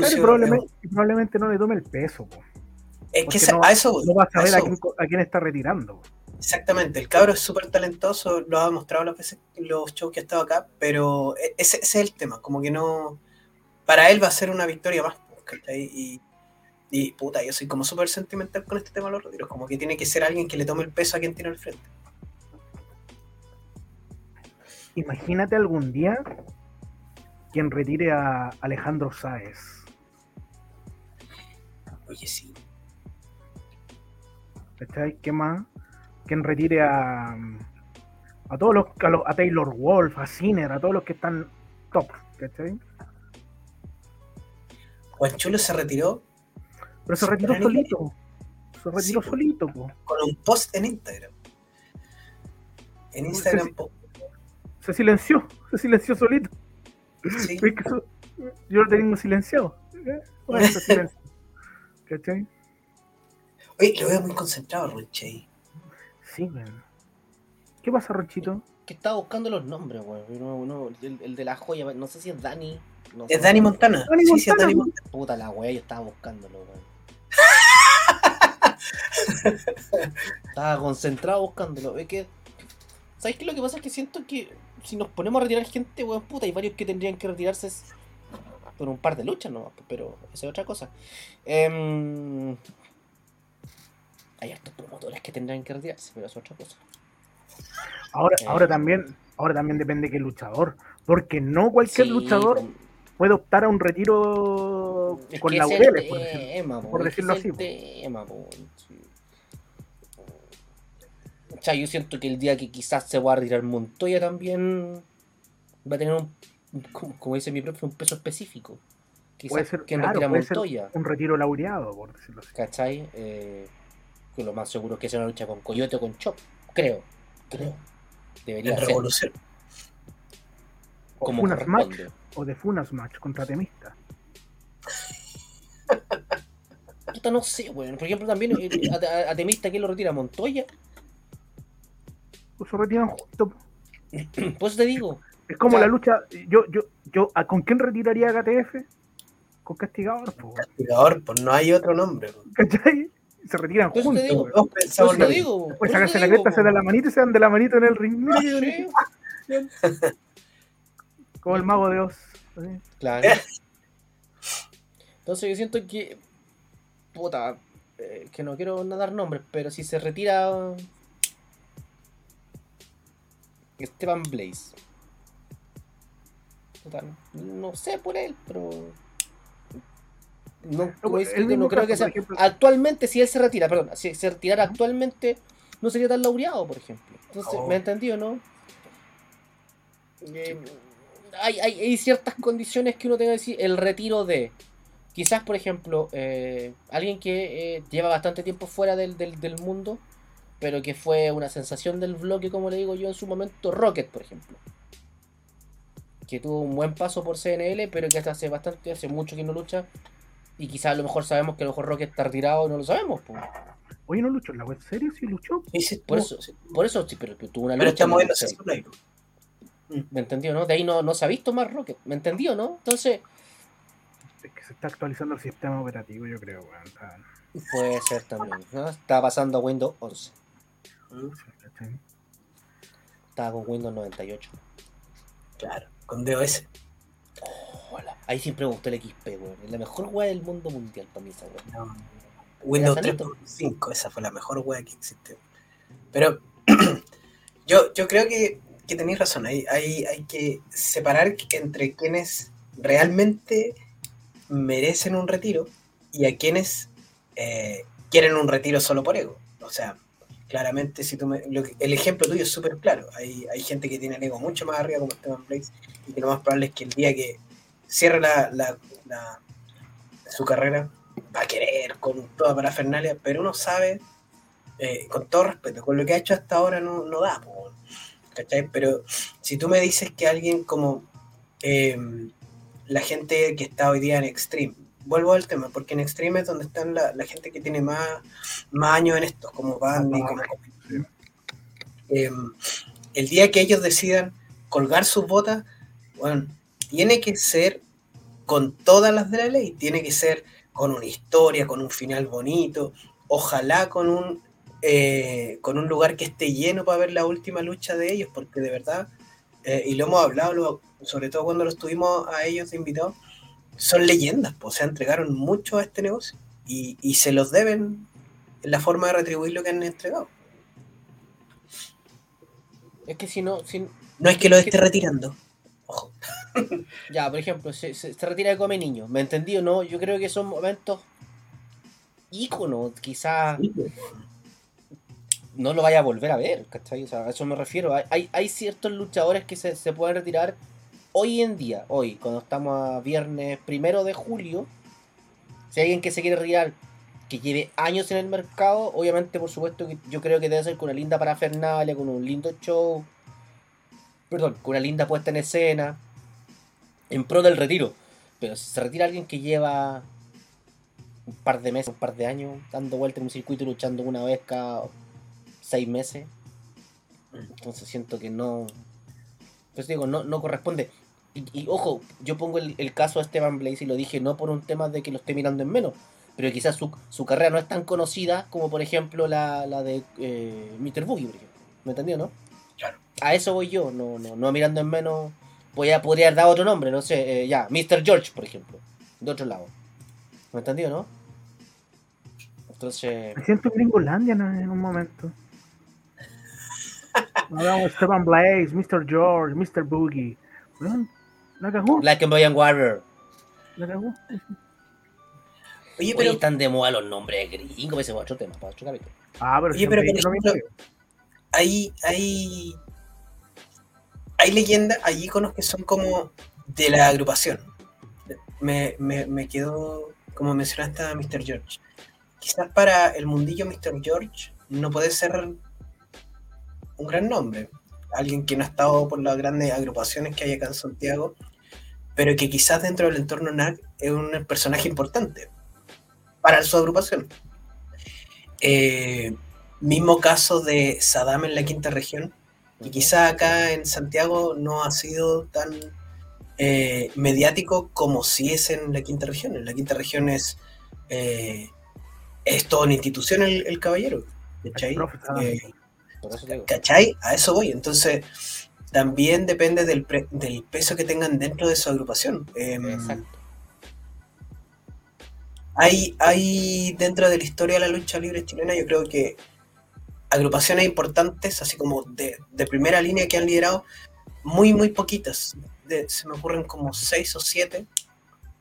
B: Claro, y probablemente, probablemente no le tome el peso, po.
C: es que esa-
B: no-
C: a eso
B: no va a saber a quién, a quién está retirando. po.
C: Exactamente, el cabro es súper talentoso, lo ha demostrado las veces los shows que ha estado acá, pero e- ese, ese es el tema, como que no. Para él va a ser una victoria más. Y, y puta, yo soy como súper sentimental con este tema de los retiros, como que tiene que ser alguien que le tome el peso a quien tiene al frente.
B: Imagínate algún día quien retire a Alejandro Sáez.
C: Oye, sí.
B: ¿Qué más? Quien retire a, a todos los, a, los- a Taylor Wolf, a Sinner, a todos los que están top, ¿cachai?
C: Juan Chulo se retiró
B: Pero se retiró solito. Se retiró
C: Sí,
B: solito, po.
C: con un post en Instagram. En Instagram, po-
B: Se silenció, se silenció solito.
C: sí.
B: ¿Ves que eso- yo lo tengo silenciado. ¿eh? Bueno. ¿Cachai?
C: Oye, lo veo muy concentrado, Ronche.
B: Sí, weón. ¿Qué pasa, Ronchito?
A: Que estaba buscando los nombres, weón. No, no, el, el de la joya, no sé si es Dani. no
C: Es. Dani Montana.
B: Dani
C: sí, sí, es
B: Montana,
C: Dani. Montana.
A: Puta la weá, yo estaba buscándolo, weón. estaba concentrado buscándolo. Es que. ¿Sabes qué? Lo que pasa es que siento que si nos ponemos a retirar gente, weón, puta, hay varios que tendrían que retirarse por un par de luchas, ¿no? Pero esa es otra cosa. Em, hay hartos promotores que tendrían que retirarse, pero eso es otra cosa.
B: Ahora,
A: Eh.
B: ahora también, ahora también depende de qué luchador. Porque no cualquier
A: Sí,
B: luchador
A: con-
B: puede optar a un retiro
A: Es
B: con laureles,
A: es
B: por
A: tema, po,
B: por decirlo así,
A: tema, po, sí. O sea, yo siento que el día que quizás se va a retirar Montoya también va a tener un, como, dice mi profe, un peso específico. Quizás
B: Puede ser,
A: quien
B: claro,
A: retira
B: puede ser
A: Montoya,
B: un retiro laureado, por decirlo así.
A: ¿cachai? Eh, que lo más seguro es que sea una lucha con Coyote o con Chop, creo, creo. Debería
C: En
A: ser
C: Revolución.
A: Como
B: Funas Match, o de Funas Match contra Temista.
A: Puta, no sé, weón. Por ejemplo, también eh, a, a- a Temista, ¿quién lo retira? ¿Montoya?
B: Pues se retiran juntos.
A: Pues te digo.
B: Es como
A: Ya.
B: la lucha. Yo, yo, yo, ¿a ¿con quién retiraría a KTF? Con Castigador, po.
C: Castigador, pues no hay otro nombre. po.
B: ¿cachai? Se retiran
A: te
B: juntos.
A: digo, te digo. por
B: Pues
A: eso
B: sacarse la
A: digo,
B: cresta, se dan la manita y se dan de la manito en el ring.
A: Sí.
B: Como el mago de Oz. así.
A: Claro. Entonces yo siento que. Puta. eh, que no quiero dar nombres, pero si se retira. Esteban Blaze. Puta, no sé por él, pero. No,
B: el
A: no creo
B: caso,
A: que sea.
B: ejemplo.
A: Actualmente, si él se retira, perdón, si se retirara actualmente, no sería tan laureado, por ejemplo. Entonces,
C: Oh.
A: ¿me entendió, no? Eh, hay, hay, hay ciertas condiciones que uno tenga que decir, el retiro de. Quizás, por ejemplo, eh, alguien que eh, lleva bastante tiempo fuera del, del, del mundo, pero que fue una sensación del bloque, como le digo yo en su momento, Rocket, por ejemplo. Que tuvo un buen paso por CNL, pero que hasta hace bastante, hace mucho que no lucha. Y quizás a lo mejor sabemos que a lo mejor Rocket está retirado, no lo sabemos. po.
B: Oye, no luchó en la web serie, sí luchó.
C: Sí, sí,
A: Por eso,
C: sí.
A: por eso sí, pero, pero tuvo una
C: Pero
A: lucha. Sí.
C: solo ahí.
A: ¿Me entendió, no? De ahí no, no se ha visto más Rocket. ¿Me entendió, no? Entonces,
B: Es que se está actualizando el sistema operativo, yo creo, weón. Está-
A: puede ser también. ¿no? Está pasando a Windows 11.
B: ¿cachai?
A: Estaba con Windows 98.
C: Claro, con DOS.
A: Hola. Ahí siempre me gustó el XP, weón. Es la mejor weá del mundo mundial para mí esa weá.
C: No. Windows
A: Era sanito.
C: 3.5, esa fue la mejor wea que existió. Pero yo, yo creo que, que tenéis razón, hay, hay, hay que separar entre quienes realmente merecen un retiro y a quienes eh, quieren un retiro solo por ego. O sea, claramente si tú me- el ejemplo tuyo es súper claro. Hay, hay gente que tiene el ego mucho más arriba como Esteban Blaze y que lo más probable es que el día que cierre la, su carrera va a querer con toda parafernalia, pero uno sabe, eh, con todo respeto, con lo que ha hecho hasta ahora no, no da. ¿cachai? Pero si tú me dices que alguien como eh, la gente que está hoy día en Extreme, vuelvo al tema, porque en Extreme es donde están la, la gente que tiene más, más años en esto, como Bandy, como... Eh, el día que ellos decidan colgar sus botas, bueno, tiene que ser con todas las de la ley, tiene que ser con una historia, con un final bonito, ojalá con un, eh, con un lugar que esté lleno para ver la última lucha de ellos, porque de verdad, eh, y lo hemos hablado, lo- sobre todo cuando los tuvimos a ellos de invitados, son leyendas, pues se entregaron mucho a este negocio y, y se los deben en la forma de retribuir lo que han entregado.
A: Es que si no, si,
C: No es que lo esté retirando. Ojo.
A: ya, por ejemplo, se, se, se retira de Come Niño, ¿me entendí o no? Yo creo que son momentos íconos, quizás no lo vaya a volver a ver, ¿cachai? O sea, a eso me refiero. Hay, hay, hay ciertos luchadores que se, se pueden retirar hoy en día, hoy, cuando estamos a viernes primero de julio. Si hay alguien que se quiere retirar que lleve años en el mercado, obviamente, por supuesto, que yo creo que debe ser con una linda parafernalia, con un lindo show. Perdón, con una linda puesta en escena. En pro del retiro. Pero si se retira alguien que lleva un par de meses, un par de años, dando vueltas en un circuito y luchando una vez cada seis meses. Entonces siento que no. Pues digo, no, no corresponde. Y, y, ojo, yo pongo el, el, caso de Esteban Blaze y lo dije no por un tema de que lo esté mirando en menos, pero quizás su, su carrera no es tan conocida como por ejemplo la, la de eh, Mr. Boogie, por ejemplo. ¿Me entendió, no?
C: Claro.
A: A eso voy yo, no, no, no mirando en menos. Podría, podría haber dado otro nombre, no sé, eh, ya, Mr. George, por ejemplo, de otro lado. ¿Me entendió, no? Entonces.
B: Me siento en Gringolandia en, en un momento. Hablamos Esteban Blaze, Mr. George, Mr. Boogie. La cagó.
A: Black and Boy Warrior.
B: La cagó.
C: Oye,
A: Oye,
C: pero,
A: están de moda los nombres gringos, ese es otro tema, para otro capítulo.
B: Ah, pero
C: Oye, pero por ejemplo, hay, hay, hay leyendas, hay iconos que son como de la agrupación. Me, me, me quedó, como mencionaste a Mr. George. Quizás para el mundillo Mr. George no puede ser un gran nombre. Alguien que no ha estado por las grandes agrupaciones que hay acá en Santiago, pero que quizás dentro del entorno NAC es un personaje importante para su agrupación. Eh, mismo caso de Saddam en la quinta región, que quizá acá en Santiago no ha sido tan eh, mediático como si es en la quinta región. En la quinta región es, eh, es toda una institución el, el caballero. ¿Cachai?
B: profe Saddam.
C: Eh,
A: Por eso te digo.
C: ¿Cachai? A eso voy. Entonces, también depende del, pre- del peso que tengan dentro de su agrupación. Em,
A: Exacto.
C: hay, hay dentro de la historia de la lucha libre chilena, yo creo que agrupaciones importantes, así como de, de primera línea que han liderado, muy, muy poquitas. De- se me ocurren como seis o siete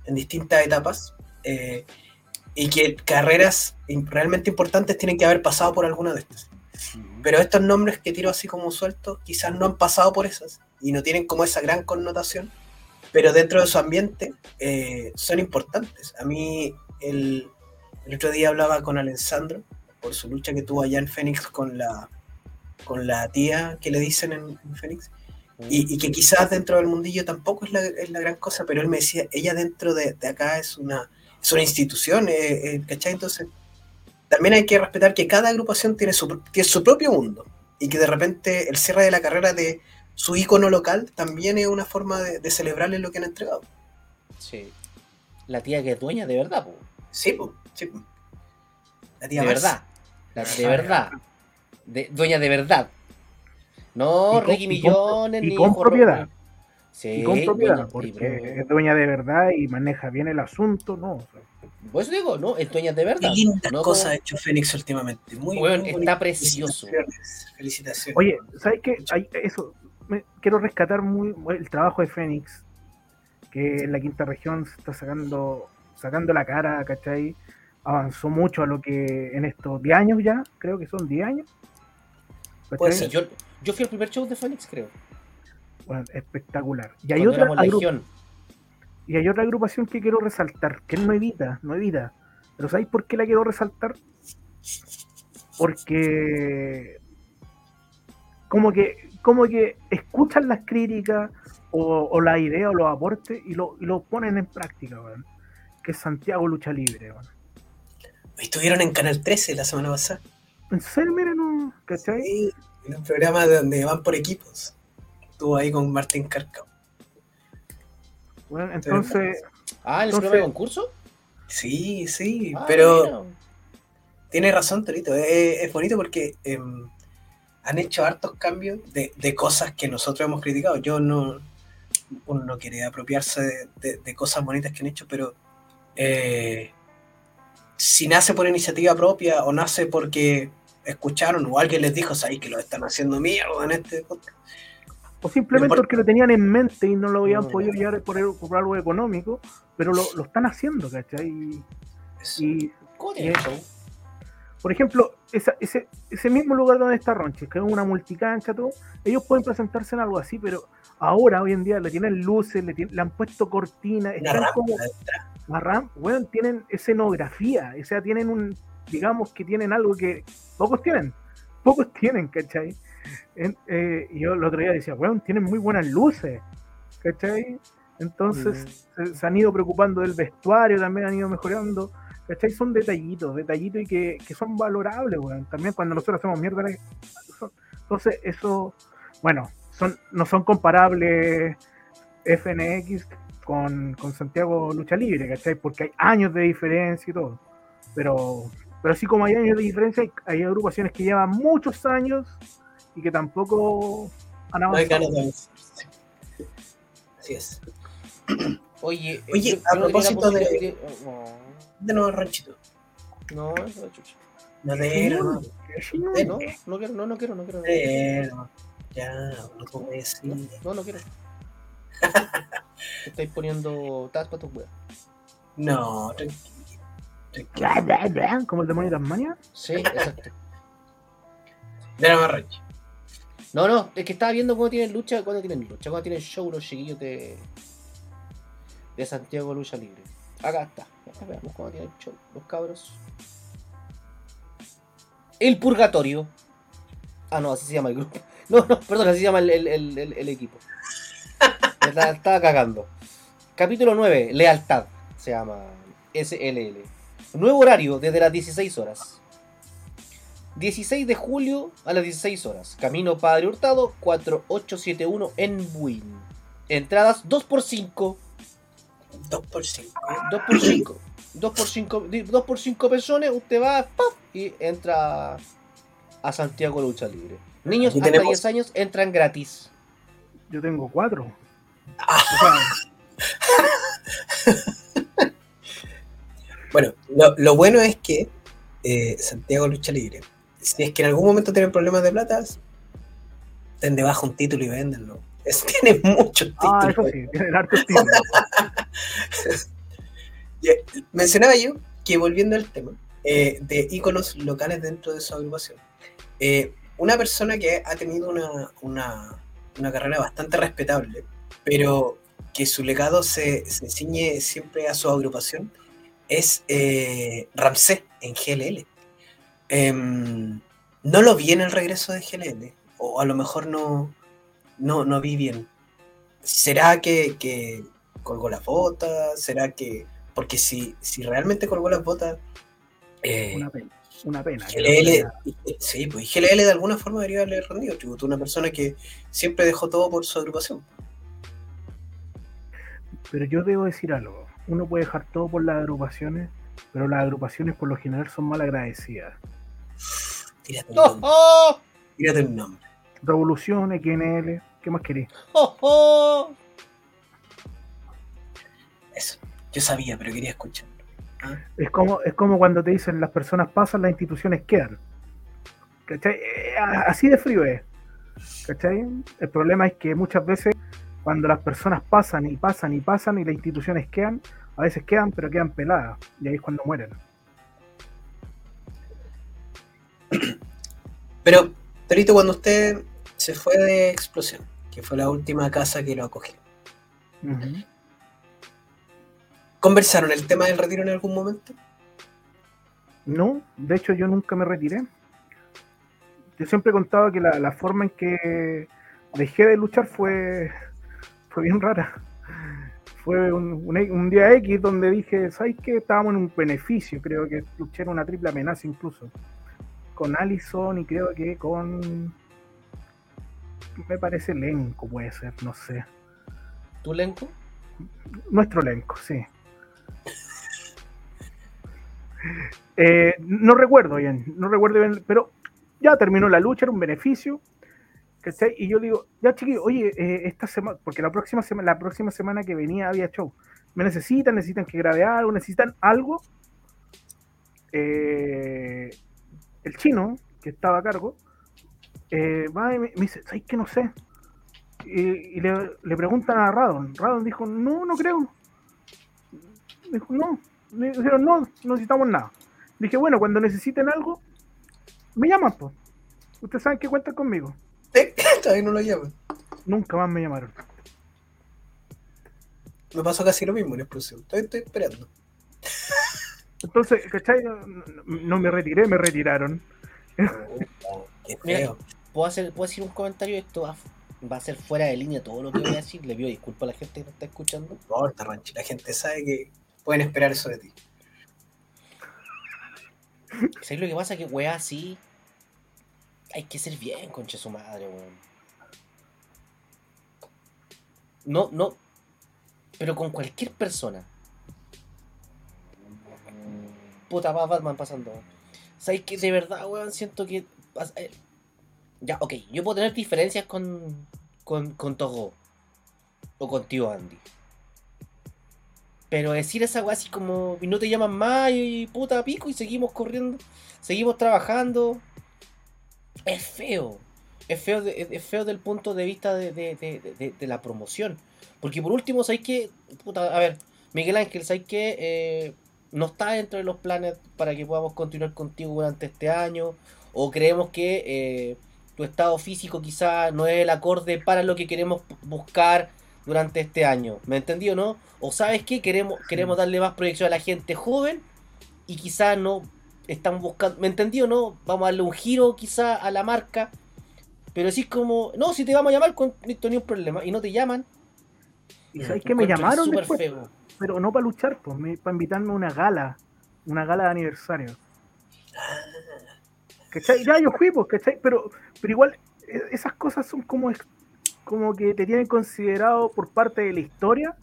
C: en distintas etapas. eh, y que carreras realmente importantes tienen que haber pasado por alguna de estas. Pero estos nombres que tiro así como sueltos, quizás no han pasado por esas y no tienen como esa gran connotación, pero dentro de su ambiente eh, son importantes. A mí, el, el otro día hablaba con Alessandro por su lucha que tuvo allá en Fénix con la, con la tía que le dicen en, en Fénix, y, y que quizás dentro del mundillo tampoco es la, es la gran cosa, pero él me decía, ella dentro de, de acá es una, es una institución, eh, eh, ¿cachai? Entonces, también hay que respetar que cada agrupación tiene su, tiene su propio mundo y que de repente el cierre de la carrera de su ícono local también es una forma de, de celebrarle lo que han entregado.
A: Sí. La tía que es dueña de verdad, po.
C: Sí, po, sí. po. La tía
A: De verdad. La- de
B: Ah,
A: verdad. De, dueña de verdad. No
B: Y con-
A: Ricky
B: y con-
A: Millones
B: y
A: ni
B: con
A: Ojo
B: propiedad.
A: Sí,
B: y con propiedad,
A: dueña- y
B: porque
A: pro-
B: es dueña de verdad y maneja bien el asunto, ¿no? O sea,
A: Por eso digo, no, es dueña de
C: Qué
A: verdad. No
C: cosas
A: como-
C: ha hecho Fénix últimamente. Muy, muy
A: está
C: bonito.
A: precioso.
C: Felicitaciones. Felicitaciones.
B: Oye, ¿sabes qué? Hay- eso, me- quiero rescatar muy el trabajo de Fénix, que en la quinta región se está sacando, sacando la cara, ¿cachai? Avanzó mucho a lo que en estos 10 años ya, creo que son 10 años.
C: Puede
A: Sí,
C: ser.
A: yo, yo fui al primer show de Phoenix, creo.
B: Bueno, espectacular. Y hay,
A: cuando
B: otra
A: éramos
B: agru-
A: Legión.
B: Y hay otra agrupación que quiero resaltar, que es Nuevita, Nuevita. Pero ¿sabéis por qué la quiero resaltar? Porque como que como que escuchan las críticas o, o las ideas o los aportes y lo, y lo ponen en práctica, weón. Que es Santiago Lucha Libre, weón.
C: Estuvieron en Canal 13 la semana pasada.
B: En serio, no, ¿cachai?
C: Sí, en un programa donde van por equipos. Estuvo ahí con Martín Carcao.
B: Bueno, entonces,
A: Ah, ¿el
B: Entonces-
A: programa de concurso?
C: Sí, sí,
A: Ah,
C: pero
A: mira.
C: tiene razón, Torito. Es, es bonito porque em, han hecho hartos cambios de, de cosas que nosotros hemos criticado. Yo no. Uno no quiere apropiarse de, de- de cosas bonitas que han hecho, pero eh, si nace por iniciativa propia o nace porque escucharon o alguien les dijo, sabéis que lo están haciendo mierda en este podcast.
B: O simplemente
C: Por-
B: porque lo tenían en mente y no lo habían podido llevar por, por algo económico, pero lo, lo están haciendo, ¿cachai? Y, y, por ejemplo, esa- ese, ese mismo lugar donde está Ronchi, que es una multicancha, todo, ellos pueden presentarse en algo así, pero ahora, hoy en día, le tienen luces, le, tienen- le han puesto cortinas, están
C: rampa
B: como, la weón, tienen escenografía, o sea, tienen un, digamos que tienen algo que pocos tienen, pocos tienen, ¿cachai? En- eh, yo el otro día decía, weón, tienen muy buenas luces, ¿cachai? Entonces se, se han ido preocupando del vestuario, también han ido mejorando, ¿cachai? Son detallitos, detallitos y que, que son valorables, weón. También cuando nosotros hacemos mierda, son- entonces eso, bueno, son no son comparables FNX con, con Santiago Lucha Libre, ¿cachai? Porque hay años de diferencia y todo. Pero, pero así como hay años de diferencia, hay agrupaciones que llevan muchos años y que tampoco han
C: No hay
B: avanzado.
C: ganas de avanzar. Así es.
A: Oye,
C: Oye,
A: yo-
C: a
A: yo no
C: propósito de-
A: posibilidad
C: De nuevo, Ranchito.
A: No, no, eso es chucha.
C: Madera, no.
B: Sí, no,
A: no, no quiero, no, no quiero, no quiero. No,
C: Madera. Ya, no puedo decir.
A: no, no quiero. Te estáis poniendo tas para tus weas.
C: No, tranquilo.
B: Bla, como el demonio de Tasmania.
A: Sí, exacto.
C: De la Rancho.
A: No, no, es que estaba viendo cómo tienen lucha, cuándo tienen lucha, cuándo tienen show los chiquillos de, de Santiago Lucha Libre. Acá está. Acá veamos cómo tienen show los cabros. El Purgatorio. Ah, no, así se llama el grupo. No, no, perdón, así se llama el, el- el- el- el equipo. Me la estaba cagando. Capítulo 9, Lealtad. Se llama SLL. Nuevo horario desde las 16 horas. 16 de julio a las 16 horas. Camino Padre Hurtado 4871 en Buin. Entradas 2 por 5
C: 2 por 5.
A: 2 por 5 2 por 5 2 por 5 personas. Usted va ¡paf! y entra a Santiago Lucha Libre. Niños hasta
C: tenemos-
A: 10 años entran gratis.
B: Yo tengo cuatro.
C: Ah.
B: O sea,
C: Bueno, lo, lo bueno es que eh, Santiago Lucha Libre, si es que en algún momento tienen problemas de plata, den debajo un título y véndenlo. Es, tiene muchos títulos.
B: ah, eso sí, tiene el harto estilo.
C: Ya, Mencionaba yo que volviendo al tema eh, de íconos locales dentro de su agrupación, eh, una persona que ha tenido una, una- una carrera bastante respetable, pero que su legado se, se ciñe siempre a su agrupación, es eh, Ramsés en GLL. Em, no lo vi en el regreso de GLL, o a lo mejor no, no, no vi bien. ¿Será que, que colgó las botas? ¿Será que.? Porque si, si realmente colgó las botas. eh,
B: Una pena. Una pena.
C: GLL, sí, pues GLL de alguna forma debería haberle rendido tributo a una persona que siempre dejó todo por su agrupación.
B: Pero yo debo decir algo. Uno puede dejar todo por las agrupaciones, pero las agrupaciones por lo general son mal agradecidas.
C: Tírate un
A: ¡Oh,
C: nombre.
A: oh!
C: Tírate un nombre.
B: Revolución, XNL, ¿qué más querés?
A: ¡Oh, oh!
C: Eso. Yo sabía, pero quería escuchar.
B: Es como, es como cuando te dicen las personas pasan, las instituciones quedan. ¿Cachai? Eh, Así de frío es. ¿Cachai? El problema es que muchas veces cuando las personas pasan y pasan y pasan y las instituciones quedan, a veces quedan, pero quedan peladas. Y ahí es cuando mueren.
C: Pero, Torito, cuando usted se fue de Explosión, que fue la última casa que lo acogió. ¿conversaron el tema del retiro en algún momento?
B: No, de hecho yo nunca me retiré. Yo siempre he contado que la, la forma en que dejé de luchar fue, fue bien rara. Fue un, un- un día X donde dije, ¿sabes qué? Estábamos en un beneficio, creo que luché en una triple amenaza incluso. Con Allison y creo que con... Me parece elenco, puede ser, no sé.
A: ¿Tu elenco?
B: Nuestro elenco, sí. Eh, no recuerdo bien, no recuerdo bien, pero ya terminó la lucha, era un beneficio. ¿cachai? Y yo digo, ya chiquillos, oye, eh, esta semana, porque la próxima semana, la próxima semana que venía había show. ¿Me necesitan? ¿Necesitan que grabe algo? ¿Necesitan algo? Eh, el chino, que estaba a cargo, eh, va y me, me dice, ¿sabes qué? No sé. Y, y le, le preguntan a Radon. Radon dijo, no, no creo. Dijo, no. Me dijeron, no, no necesitamos nada. Dije, bueno, cuando necesiten algo, me llaman, pues. Ustedes saben que cuentan conmigo.
C: Todavía no lo llaman.
B: Nunca más me llamaron.
C: Me pasó casi lo mismo en explosión. Todavía estoy esperando.
B: Entonces, ¿cachai? No, no- no me retiré, me retiraron.
C: Qué
A: Mira.
C: feo.
A: ¿Puedo, hacer, ¿Puedo decir un comentario? Esto va, va a ser fuera de línea todo lo que voy a decir. Le pido disculpas a la gente que nos está escuchando.
C: No importa, Ranchi. La gente sabe que pueden esperar eso de ti.
A: ¿Sabes lo que pasa? Que weá así. Hay que ser bien, concha su madre, weón. No, no. Pero con cualquier persona. Puta, va Batman pasando. ¿Sabes que de verdad, weón? Siento que. eh, Ya, ok. Yo puedo tener diferencias con. con, con Togo. O contigo, Andy. Pero decir esa weá así como. Y no te llaman más y puta pico y seguimos corriendo. Seguimos trabajando. Es feo. Es feo, de- es feo del punto de vista de- de- de la promoción. Porque por último, ¿sabes qué? Puta, a ver, Miguel Ángel, ¿sabes qué? Eh, no está dentro de los planes para que podamos continuar contigo durante este año. O creemos que eh, tu estado físico quizá no es el acorde para lo que queremos buscar durante este año. ¿Me entendió, no? O sabes qué? Queremos, queremos darle más proyección a la gente joven y quizá no están buscando. ¿Me entendió, no? Vamos a darle un giro quizá a la marca. Pero sí es como, no, si te vamos a llamar, con listo, ni un problema. Y no te llaman.
B: Y sabéis que me llamaron
A: súper
B: después,
A: feo.
B: Pero no para luchar, pues, me- para invitarme a una gala, una gala de aniversario. ¿Cachai? Ya yo fui, pues, ¿cachai? Pero, pero igual, e- esas cosas son como, como que te tienen considerado por parte de la historia,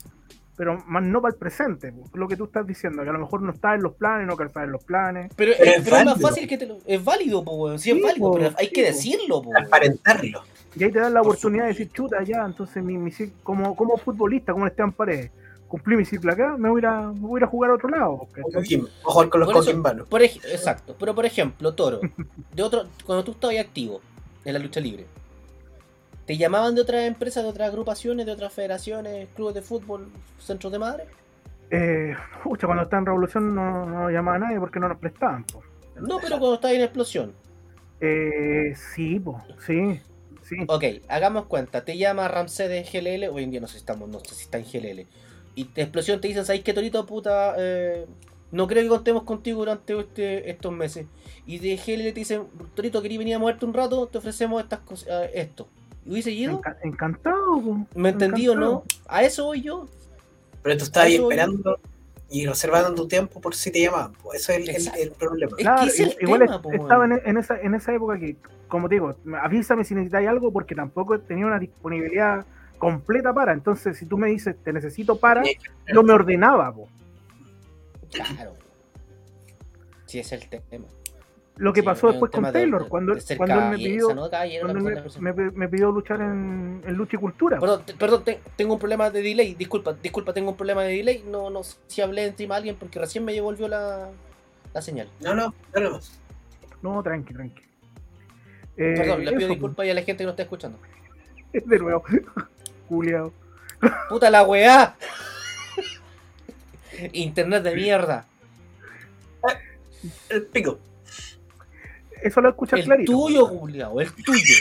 B: pero más no para el presente, pues, lo que tú estás diciendo, que a lo mejor no está en los planes, no calza en los planes.
A: Pero,
C: Pero
A: es,
C: es
A: pero es más fácil que te lo. Es válido. Sí,
B: Sí,
A: es válido,
B: po,
A: pero hay
B: sí,
A: que decirlo, weón.
C: Aparentarlo.
B: Y ahí te dan la
C: Por
B: oportunidad de decir, chuta, ya, entonces mi, como, como futbolista, como Esteban Paredes, cumplí mi ciclo acá, me voy a, a- me voy a ir a jugar a otro lado.
C: O
B: ¿cachai?
C: Coquimbo. O jugar con los coquimbanos.
A: Exacto, pero por ejemplo, Toro, de otro, cuando tú estabas activo en la lucha libre, ¿te llamaban de otras empresas, de otras agrupaciones, de otras federaciones, clubes de fútbol, centros de madre?
B: Eh, pucha, cuando estaba en Revolución no, no llamaba a nadie porque no nos prestaban. po.
A: No, pero cuando estabas en explosión.
B: Eh, sí, po, sí, sí.
A: Ok, hagamos cuenta, te llama Ramsey de GLL, hoy en día no sé si estamos, no sé si está en GLL. Y de explosión te dicen, ¿sabes qué Torito puta? Eh, no creo que contemos contigo durante este- estos meses. Y de GLL te dicen, Torito, quería venir a moverte un rato, te ofrecemos estas cosas, eh, esto. ¿Y hubiese ido?
B: Enca- encantado, po,
A: ¿Me entendí o no? A eso voy yo.
C: Pero tú estabas esperando y reservando tu tiempo por si te llamaban. pues. Eso es el, el- el problema.
A: Es
B: Claro,
A: que ese es el
B: igual
A: tema,
B: es-
A: po,
B: estaba en, en esa, en esa época que, como te digo, avísame si necesitáis algo porque tampoco tenía una disponibilidad completa para. Entonces, si tú me dices, te necesito para, yo me ordenaba. po.
A: Claro. Sí, es el tema.
B: Lo que
A: Sí,
B: pasó después con Taylor,
A: de-
B: cuando,
A: de
B: cuando él me pidió, me, me- me pidió luchar en, en lucha y cultura.
A: Perdón, te- perdón, te- tengo un problema de delay. Disculpa, disculpa, tengo un problema de delay. No, no sé si hablé encima de alguien porque recién me devolvió la, la señal.
C: No, no, no, no.
B: No, tranqui, tranqui. Eh,
A: Perdón, le pido
B: eso,
A: disculpas y a la gente que no está escuchando.
B: De nuevo, Juliado.
A: ¡Puta la weá! Internet de mierda.
C: El pico.
B: Eso lo escuchas
A: El
B: clarito.
A: tuyo, Juliao, el tuyo.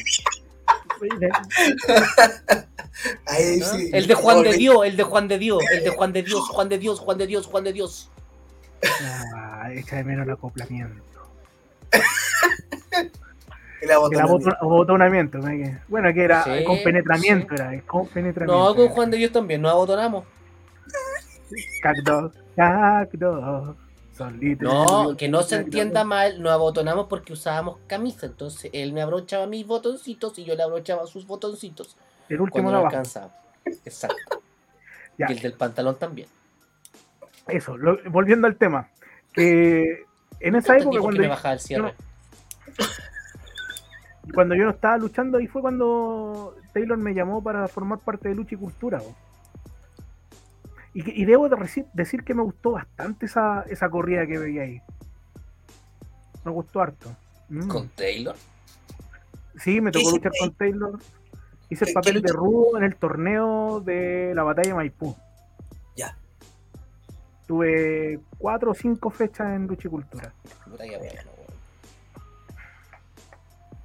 C: Ahí
A: ¿ah?
C: sí.
A: El de Juan de. Dios, el de Juan de Dios, el de Juan de Dios, Juan de Dios, Juan de Dios, Juan de Dios.
B: Ah, echa de menos el acoplamiento.
C: El
B: El
C: abotonamiento.
B: que- Bueno, que era
A: Sí,
B: con penetramiento,
A: sí.
B: era con penetramiento.
A: No, con. Juan de Dios también, nos abotonamos.
B: Cactus, cactus, solito.
A: No, que no se entienda mal, nos abotonamos porque usábamos camisa. Entonces él me abrochaba mis botoncitos y yo le abrochaba sus botoncitos
B: El último
A: no alcanzaba. Exacto.
B: Ya.
A: Y el del pantalón también.
B: Eso, lo- volviendo al tema. Que en esa época,
A: ¿Por qué
B: cuando,
A: me bajaba el cierre?
B: Cuando yo no estaba luchando, ahí fue cuando Taylor me llamó para formar parte de Lucha y Cultura. bo. Y, que- y debo de decir que me gustó bastante esa, esa corrida que veía ahí. Me gustó harto. Mm.
A: ¿Con Taylor?
B: Sí, me
C: ¿Qué
B: tocó luchar con Taylor. Hice el
C: ¿Qué-
B: papel de? Rudo en el torneo de la batalla de Maipú.
C: Ya.
B: Tuve cuatro o cinco fechas en Lucha y Cultura.
A: Puta que bueno.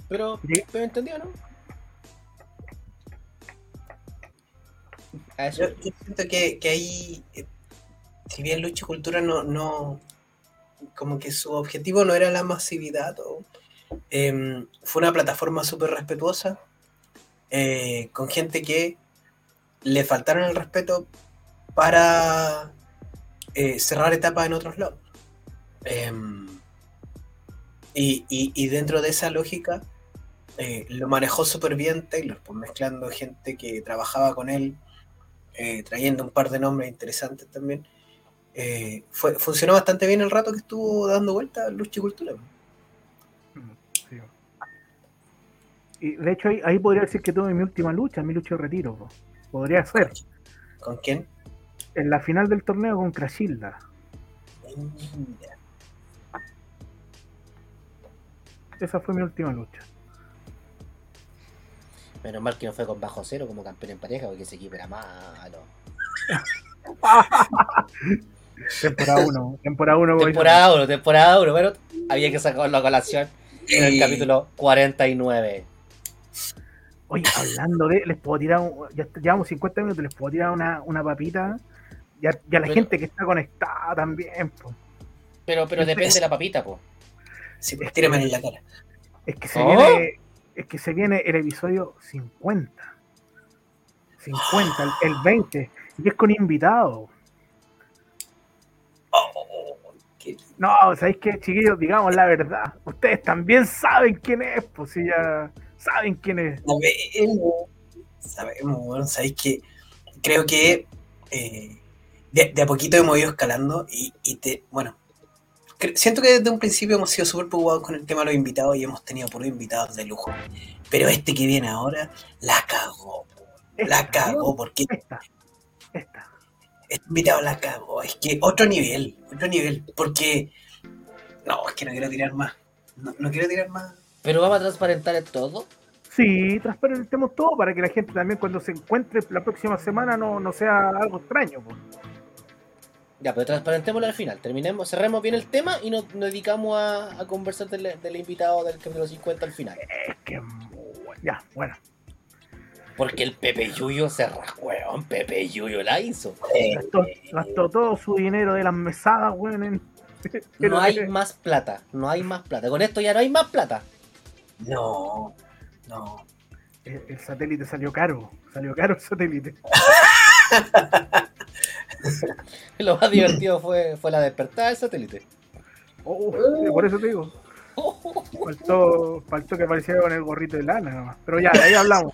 A: Pero,
B: Sí.
A: pero entendió, ¿no? A eso.
C: Yo, yo siento que, que ahí, eh, si bien Lucha y Cultura no, no, como que su objetivo no era la masividad, o, em, fue una plataforma súper respetuosa, eh, con gente que le faltaron el respeto para eh, cerrar etapas en otros lados. Em, y, y- y dentro de esa lógica, eh, lo manejó súper bien Taylor, pues mezclando gente que trabajaba con él, eh, trayendo un par de nombres interesantes también. Eh, fue, funcionó bastante bien el rato que estuvo dando vuelta Lucha y Cultura.
B: Sí. Y de hecho ahí, ahí podría decir que tuve mi última lucha, mi lucha de retiro. po. Podría ser.
C: ¿Con quién?
B: En la final del torneo con Crashilda.
C: Mira.
B: Esa fue mi última lucha.
A: Menos mal que no fue con bajo cero como campeón en pareja, porque ese equipo era malo.
B: Temporada 1. Temporada 1.
A: Temporada 1, temporada 1, pero había que sacarlo a colación en el capítulo 49.
B: Oye, hablando de. Les puedo tirar. un- ya llevamos 50 minutos. Les puedo tirar una, una papita. Ya, ya la
A: Pero-
B: gente que está conectada también. po.
A: Pero, pero depende de la papita, po.
C: Sí, pues tírame en la cara.
B: Es que se
A: ¿Oh?
B: viene. Es que se viene el episodio 50. 50, el, el 20. Y es con invitados.
C: Oh, qué-
B: No, ¿sabéis qué, chiquillos? Digamos la verdad. Ustedes también saben quién es, pues si ya saben quién es.
C: Sabemos, sabemos, bueno, sabéis que creo que eh, de, de a poquito hemos ido escalando y, y te, bueno, siento que desde un principio hemos sido súper preocupados con el tema de los invitados y hemos tenido puros invitados de lujo. Pero este que viene ahora, la cagó, la
B: Esta,
C: cagó, porque
B: Esta. Esta.
C: este invitado la cagó. Es que otro nivel, otro nivel, porque, no, es que no quiero tirar más, no, no quiero tirar más.
A: Pero vamos a transparentar todo.
B: Sí, transparentemos todo para que la gente también cuando se encuentre la próxima semana no, no sea algo extraño. pues.
A: Ya, pero transparentémoslo al final. Terminemos, cerremos bien el tema y nos, nos dedicamos a, a conversar del, del invitado del capítulo 50 al final.
B: Es que ya, bueno.
A: Porque el Pepe Yuyo se rajó, weón. Pepe Yuyo la hizo.
B: Gastó, gastó todo su dinero de las mesadas, weón. en-
A: No hay más plata, no hay más plata. Con esto ya no hay más plata.
C: no, no.
B: El, el satélite salió caro. Salió caro el satélite.
A: Lo más divertido fue, fue la despertada del satélite.
B: Oh, sí, por eso te digo. Faltó, faltó que apareciera con el gorrito de lana nomás. Pero ya, de ahí hablamos.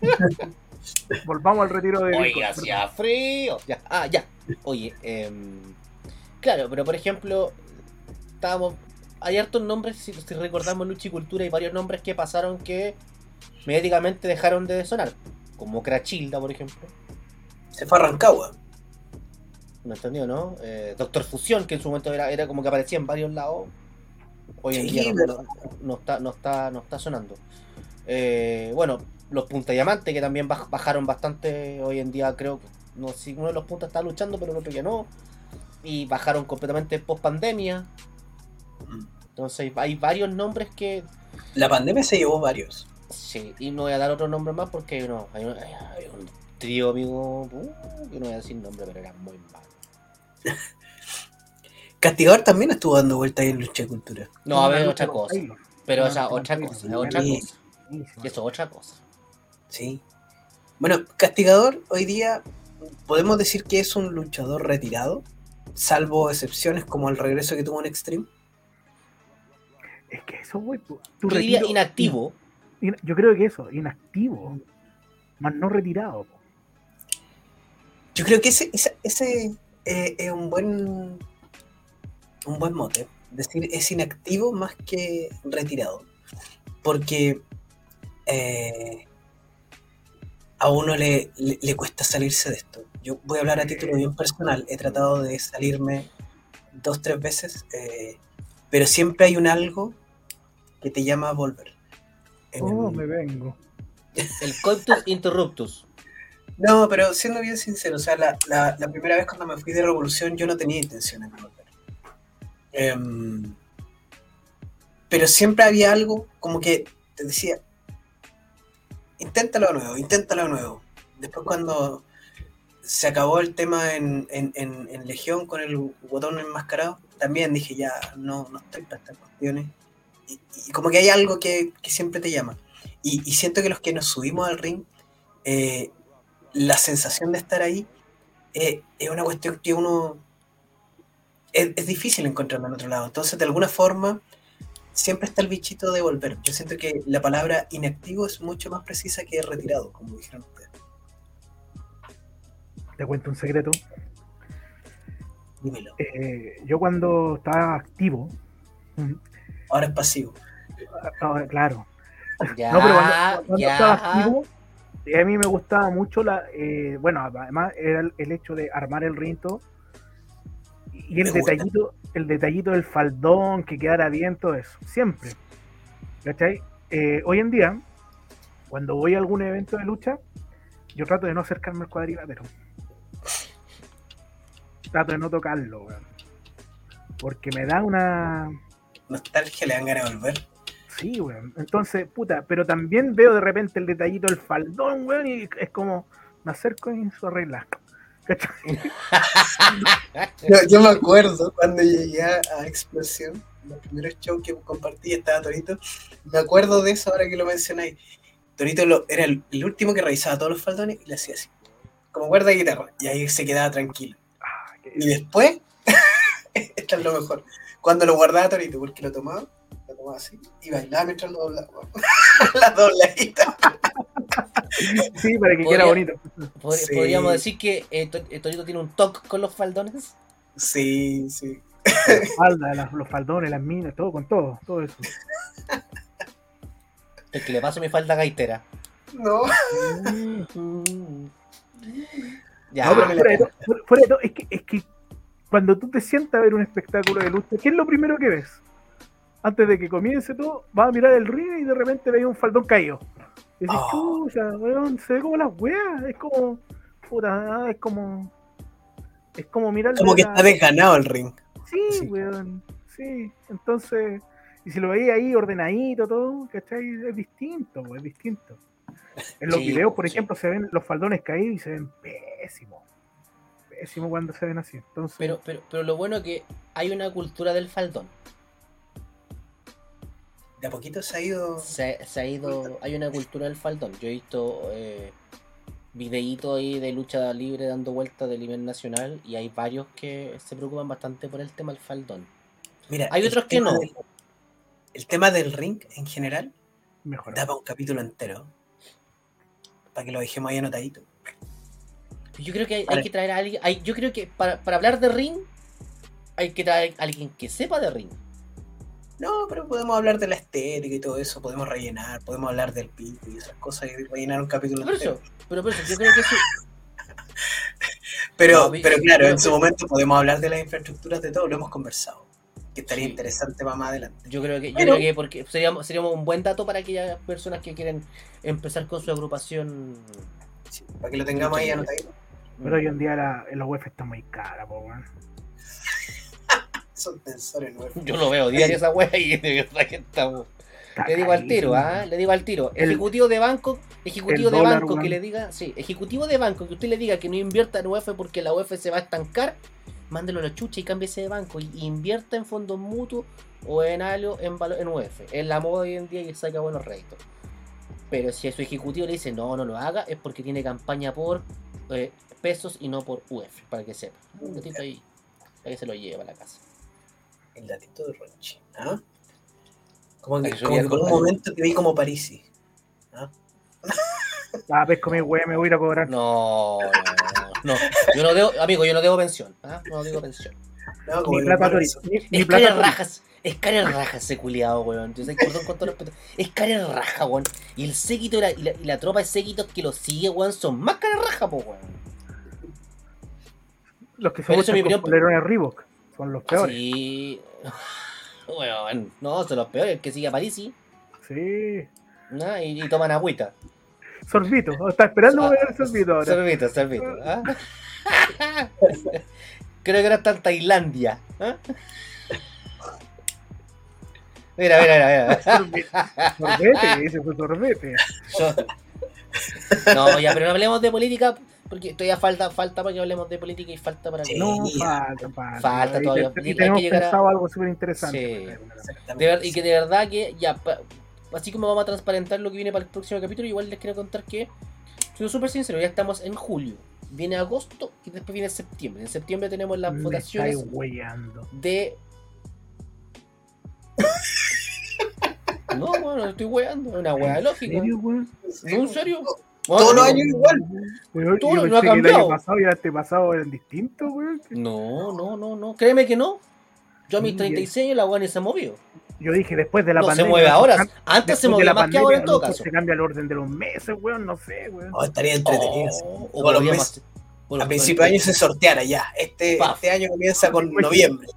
B: Volvamos al retiro de.
A: Oiga, hacía frío. Ya, ah, ya. Oye, em, claro, pero por ejemplo, estábamos. Hay hartos nombres, si, si recordamos Lucha y Cultura, hay varios nombres que pasaron que mediáticamente dejaron de sonar. Como Crachilda, por ejemplo.
C: Se fue a Rancagua.
A: ¿Me entendió, no? Eh, Doctor Fusión, que en su momento era, era como que aparecía en varios lados. Hoy en
C: Sí,
A: día no,
C: verdad.
A: no- no está, no, está, no está sonando. Eh, bueno, los Punta Diamante, que también baj- bajaron bastante hoy en día, creo que no si uno de los puntas está luchando, pero el otro ya no. Y bajaron completamente post pandemia. Entonces hay, varios nombres que.
C: La pandemia se llevó varios.
A: Sí, y no voy a dar otro nombre más porque no, hay- hay un trío, amigo. uh, que no voy a decir nombre, pero era muy malo.
C: Castigador también estuvo dando vueltas ahí en Lucha de Cultura.
A: No, a ver, otra cosa. Pero
B: No,
A: esa
B: no,
A: otra cosa, es otra cosa. Eso es otra cosa.
C: Sí. Bueno, Castigador hoy día podemos decir que es un luchador retirado, salvo excepciones como el regreso que tuvo en Extreme.
B: Es que eso, güey. tu- tu
A: Yo diría
B: retiro-
A: inactivo.
B: in- Yo creo que eso, inactivo. Más no retirado. po.
C: Yo creo que ese, ese, ese, eh, es un buen un buen mote. Decir es inactivo más que retirado. Porque eh, a uno le, le, le cuesta salirse de esto. Yo voy a hablar a título bien personal. He tratado de salirme dos, tres veces. eh, pero siempre hay un algo que te llama a volver. Em,
B: Oh, me vengo.
A: El coitus interruptus.
C: No, pero siendo bien sincero, o sea, la, la- la primera vez cuando me fui de Revolución yo no tenía intenciones de volver. Em, pero siempre había algo como que te decía, inténtalo de nuevo, inténtalo de nuevo. Después cuando se acabó el tema en, en- en- en Legión con el botón enmascarado, también dije, ya, no, no estoy para estas cuestiones. Y, y como que hay algo que, que siempre te llama. Y, y siento que los que nos subimos al ring, eh, la sensación de estar ahí eh, es una cuestión que uno es, es difícil encontrarla en otro lado. Entonces, de alguna forma, siempre está el bichito de volver. Yo siento que la palabra inactivo es mucho más precisa que retirado, como dijeron ustedes.
B: Te cuento un secreto.
C: Dímelo.
B: Eh, yo cuando estaba activo,
C: Ahora es pasivo.
B: ahora, claro,
A: Ya,
B: No, pero cuando, cuando estaba activo, a mí me gustaba mucho la, eh, bueno, además era el, el hecho de armar el rinto y el
C: Me gusta.
B: detallito, el detallito del faldón, que quedara bien, todo eso, siempre. ¿Cachai? Eh, hoy en día, cuando voy a algún evento de lucha, yo trato de no acercarme al cuadrilátero. Trato de no tocarlo, weón. Porque me da una,
C: Nostalgia le dan ganas de volver.
B: Sí, weón. Entonces, puta, pero también veo de repente el detallito del faldón, weón, y es como, me acerco y su arregla.
C: Yo, yo me acuerdo cuando llegué a, Explosión, los primeros shows que compartí estaba Torito. Me acuerdo de eso ahora que lo mencionáis. Torito lo- era el, el último que revisaba todos los faldones y le hacía así, como cuerda de guitarra, y ahí se quedaba tranquilo.
B: Ah,
C: Y después, esto es lo mejor, cuando lo guardaba Torito, porque lo tomaba, así, y bailaba mientras lo doblaba. Las dobladitas.
B: Sí, para que quede bonito.
A: Pod-
C: Sí.
A: Podríamos decir que eh, To- eh, Torito tiene un toque con los faldones.
C: Sí, sí.
B: La falda, las- los faldones, las minas, todo con todo, todo eso.
A: El que le paso mi falda gaitera.
C: No.
A: Ya,
B: No, pero
C: la
B: fuera de todo- fuera- fuera de todo, es que, es que cuando tú te sientas a ver un espectáculo de lucha, ¿qué es lo primero que ves? Antes de que comience todo, vas a mirar el río y de repente ves un faldón caído. Y dices,
C: Oh.
B: chucha, weón, se ve como las weas, es como, puta, es como, es como mirar
C: Como que
B: la-
C: está desganado el ring.
B: Sí,
C: Sí.
B: weón, sí, entonces, y si lo veis ahí ordenadito todo, ¿cachai? Es distinto, weón, es distinto. En los
A: Sí,
B: videos, por
A: sí.
B: ejemplo, se ven los faldones caídos y se ven pésimos. Pésimo cuando se ven así. Entonces,
A: pero, pero, pero lo bueno es que hay una cultura del faldón.
C: De a poquito se ha ido.
A: Se, se ha ido. Hay una cultura del faldón. Yo he visto eh, videitos ahí de lucha libre dando vueltas del nivel nacional y hay varios que se preocupan bastante por el tema del faldón.
C: Mira,
A: Hay otros que no.
C: del- el tema del ring en general
B: mejor.
C: da para un capítulo entero. Para que lo dejemos ahí anotadito.
A: Yo creo que hay, hay que traer a alguien. hay- yo creo que para, para hablar de ring hay que traer a alguien que sepa de ring.
C: No, pero podemos hablar de la estética y todo eso. Podemos rellenar, podemos hablar del pico y esas cosas y rellenar un capítulo entero.
A: eso, pero por eso, yo creo que sí.
C: Pero,
A: No,
C: pero claro,
A: pero-
C: en su momento podemos hablar de las infraestructuras de todo. Lo hemos conversado. Que estaría
A: Sí.
C: interesante para más adelante.
A: Yo creo que, yo
C: Pero-
A: creo que porque seríamos, seríamos un buen dato para aquellas personas que quieren empezar con su agrupación.
C: Sí, para que lo tengamos ahí anotadito.
B: Pero hoy en día la, la UEF está muy cara, po.
C: Son tensores nuevos.
A: Yo lo veo diario esa wea y de verdad que estamos. Le digo al tiro. ¿ah? Le digo al tiro.
B: El-
A: Ejecutivo de banco, ejecutivo de banco que le diga, sí, ejecutivo de banco que usted le diga que no invierta en UF porque la UF se va a estancar, mándelo a la chucha y cámbiese de banco. Y invierta en fondos mutuos o en algo en, en UF. Es la moda hoy en día y saca buenos réditos. Pero si a su ejecutivo le dice no, no lo haga, es porque tiene campaña por eh, pesos y no por UF, para que sepa. Un datito ahí, para que se lo lleve a la casa.
C: El datito de Ronchi. ¿ah? Como que, como que por un momento te vi como Parisi.
B: Ah, pesco mi weá, me voy a ir a cobrar.
A: No, no, no. Yo no debo, amigo, yo no debo pensión. ¿ah? No debo pensión.
C: No, como
B: Mi
C: el
B: plata
A: Es
B: plata
A: cara rajas. Es cara rajas ese culiado, weón. Yo sé, perdón con todo respeto. Es cara raja, weón. Y el séquito y la, y la, y la tropa de séquitos que lo sigue, weón, son más cara raja, po, weón.
B: Los que se
A: eso es mi opinión.
B: polerones Reebok son los peores.
A: Sí. Weón, no, son los peores. El que sigue a Parisi.
B: Sí.
A: ¿no? Y, y toman agüita.
B: Sorbito. Está esperando
A: Ah,
B: ver el sorbito ahora.
A: Sorbito, sorbito. ¿ah? Creo que ahora está en Tailandia. ¿ah? Mira, mira, mira. mira.
B: Sorbete, fue sorbete.
A: No, ya, pero no hablemos de política, porque todavía falta, falta para que hablemos de política y falta para que.
C: Sí.
B: No, falta, falta.
A: Falta
B: Y
A: todavía. Hay
B: Y
A: que
B: tenemos
A: llegar a-
B: algo súper interesante.
A: Sí. Ver- y que de verdad que ya, pa- así como vamos a transparentar lo que viene para el próximo capítulo, igual les quiero contar que, siendo súper sincero, ya estamos en julio. Viene agosto y después viene septiembre. En septiembre tenemos las
B: Me
A: votaciones de. No, bueno, estoy weando, es una wea
B: ¿En
A: lógica.
B: serio, weón?
A: ¿No, en serio?
C: Todos los
A: Bueno,
C: años igual.
A: Todo
B: yo
A: no ha
B: que el
A: cambiado.
B: año pasado y el antepasado eran distintos, weón.
A: No, no, no, no. Créeme que no. Yo a mis
B: Sí,
A: 36 años la ni se movió.
B: Yo dije después de la
A: No se
B: pandemia.
A: mueve ahora. Antes se movía más que ahora en
B: pandemia,
A: todo caso.
B: Se cambia el orden de los meses, weón. No sé, weón.
C: Oh, estaría entretenido.
A: Oh, o
C: los meses.
A: bueno,
C: A principio de año se sorteara ya. Este, este año comienza con noviembre.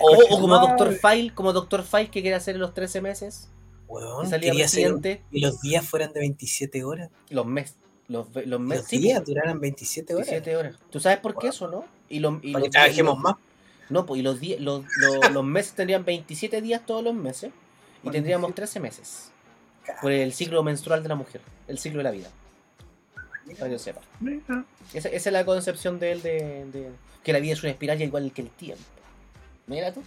A: O, o como. Doctor File, como Doctor File que quiere hacer en los 13 meses.
C: Weón,
A: salía
C: quería y los días fueran de 27 horas.
A: Los meses. Los, los
C: Los
A: meses. sí,
C: días duraran 27 horas.
A: 17 horas. ¿Tú sabes por qué eso, no? Y, lo- y
C: Para que
A: los-
C: trabajemos
A: los-
C: más.
A: No, pues y los, di- los, los, los meses tendrían 27 días todos los meses. Y tendríamos
B: sí.
A: 13 meses. Por el ciclo menstrual de la mujer. El ciclo de la vida. Para que lo sepa. Esa, esa es la concepción de él de, de- que la vida es una espiral igual que el tiempo. Mira tú.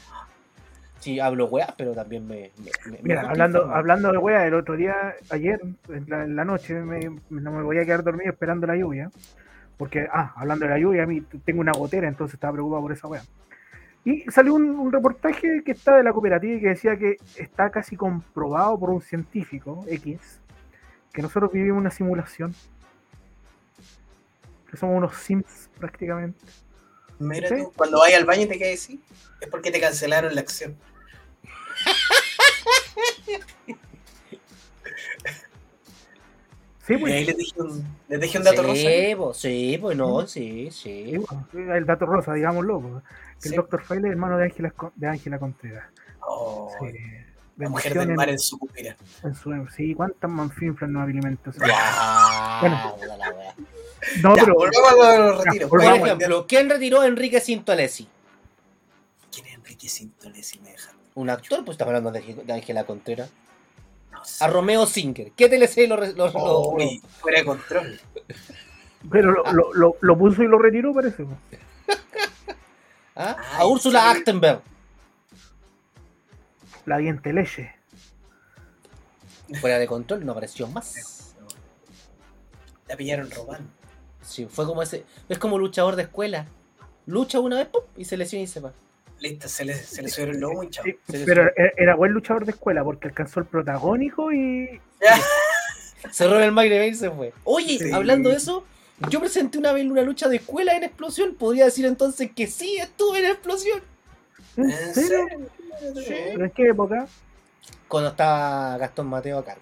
A: Sí, hablo weá, pero también me. me- me- me
B: Mira, hablando, hablando de wea, el otro día, ayer, en la, en la noche, me- no me voy a quedar dormido esperando la lluvia. Porque, ah, hablando de la lluvia, a mí tengo una gotera, entonces estaba preocupado por esa wea. Y salió un, un reportaje que está de la cooperativa y que decía que está casi comprobado por un científico X que nosotros vivimos una simulación. Que somos unos sims prácticamente.
C: Mira
B: Sí.
C: tú, cuando vayas al baño y te quedes así, es porque te cancelaron la acción.
B: Sí,
C: Y
B: pues.
C: ahí les dije un, les dejé un dato rosa.
A: Sí, pues, sí, pues no, sí, sí.
B: El dato rosa, digámoslo. pues, que
C: Sí.
B: El Dr. File es hermano de Ángela de Ángela Contreras.
C: Oh,
B: Sí.
C: la mujer del mar en su cupira.
B: sí, ¿cuántas manfinflas nos alimentos?
A: Ya,
B: Bueno.
A: la.
B: No,
C: Ya,
B: pero
C: volvamos a los retiros.
B: Por
A: ejemplo, ¿quién retiró a Enrique Sintolesi?
C: ¿Quién es Enrique Sintoles si me dejan?
A: Un actor, pues estamos hablando de Ángela Contreras.
C: No sé.
A: A Romeo Singer. ¿Qué TLC lo,
C: Oh, uy, fuera de control.
B: pero lo, lo, lo- lo puso y lo retiró, parece.
A: ¿Ah?
C: Ay,
A: A Úrsula
C: sí.
A: Achtenberg.
B: La diente leche.
A: Fuera de control, no apareció más.
C: La pillaron robando.
A: Sí, fue como ese. Es como luchador de escuela. Lucha una vez ¡pum! y se lesiona y se va.
C: Listo, se le, se le subió el lomo y chao.
B: Sí, pero
A: subió.
B: era, buen luchador de escuela porque alcanzó el protagónico y.
A: Cerró el Magre y se fue. Oye,
B: Sí.
A: hablando de eso, yo presenté una vez una lucha de escuela en explosión. Podría decir entonces que sí, estuve en explosión.
B: ¿En. ¿Pero en qué época?
A: Cuando estaba Gastón Mateo a cargo.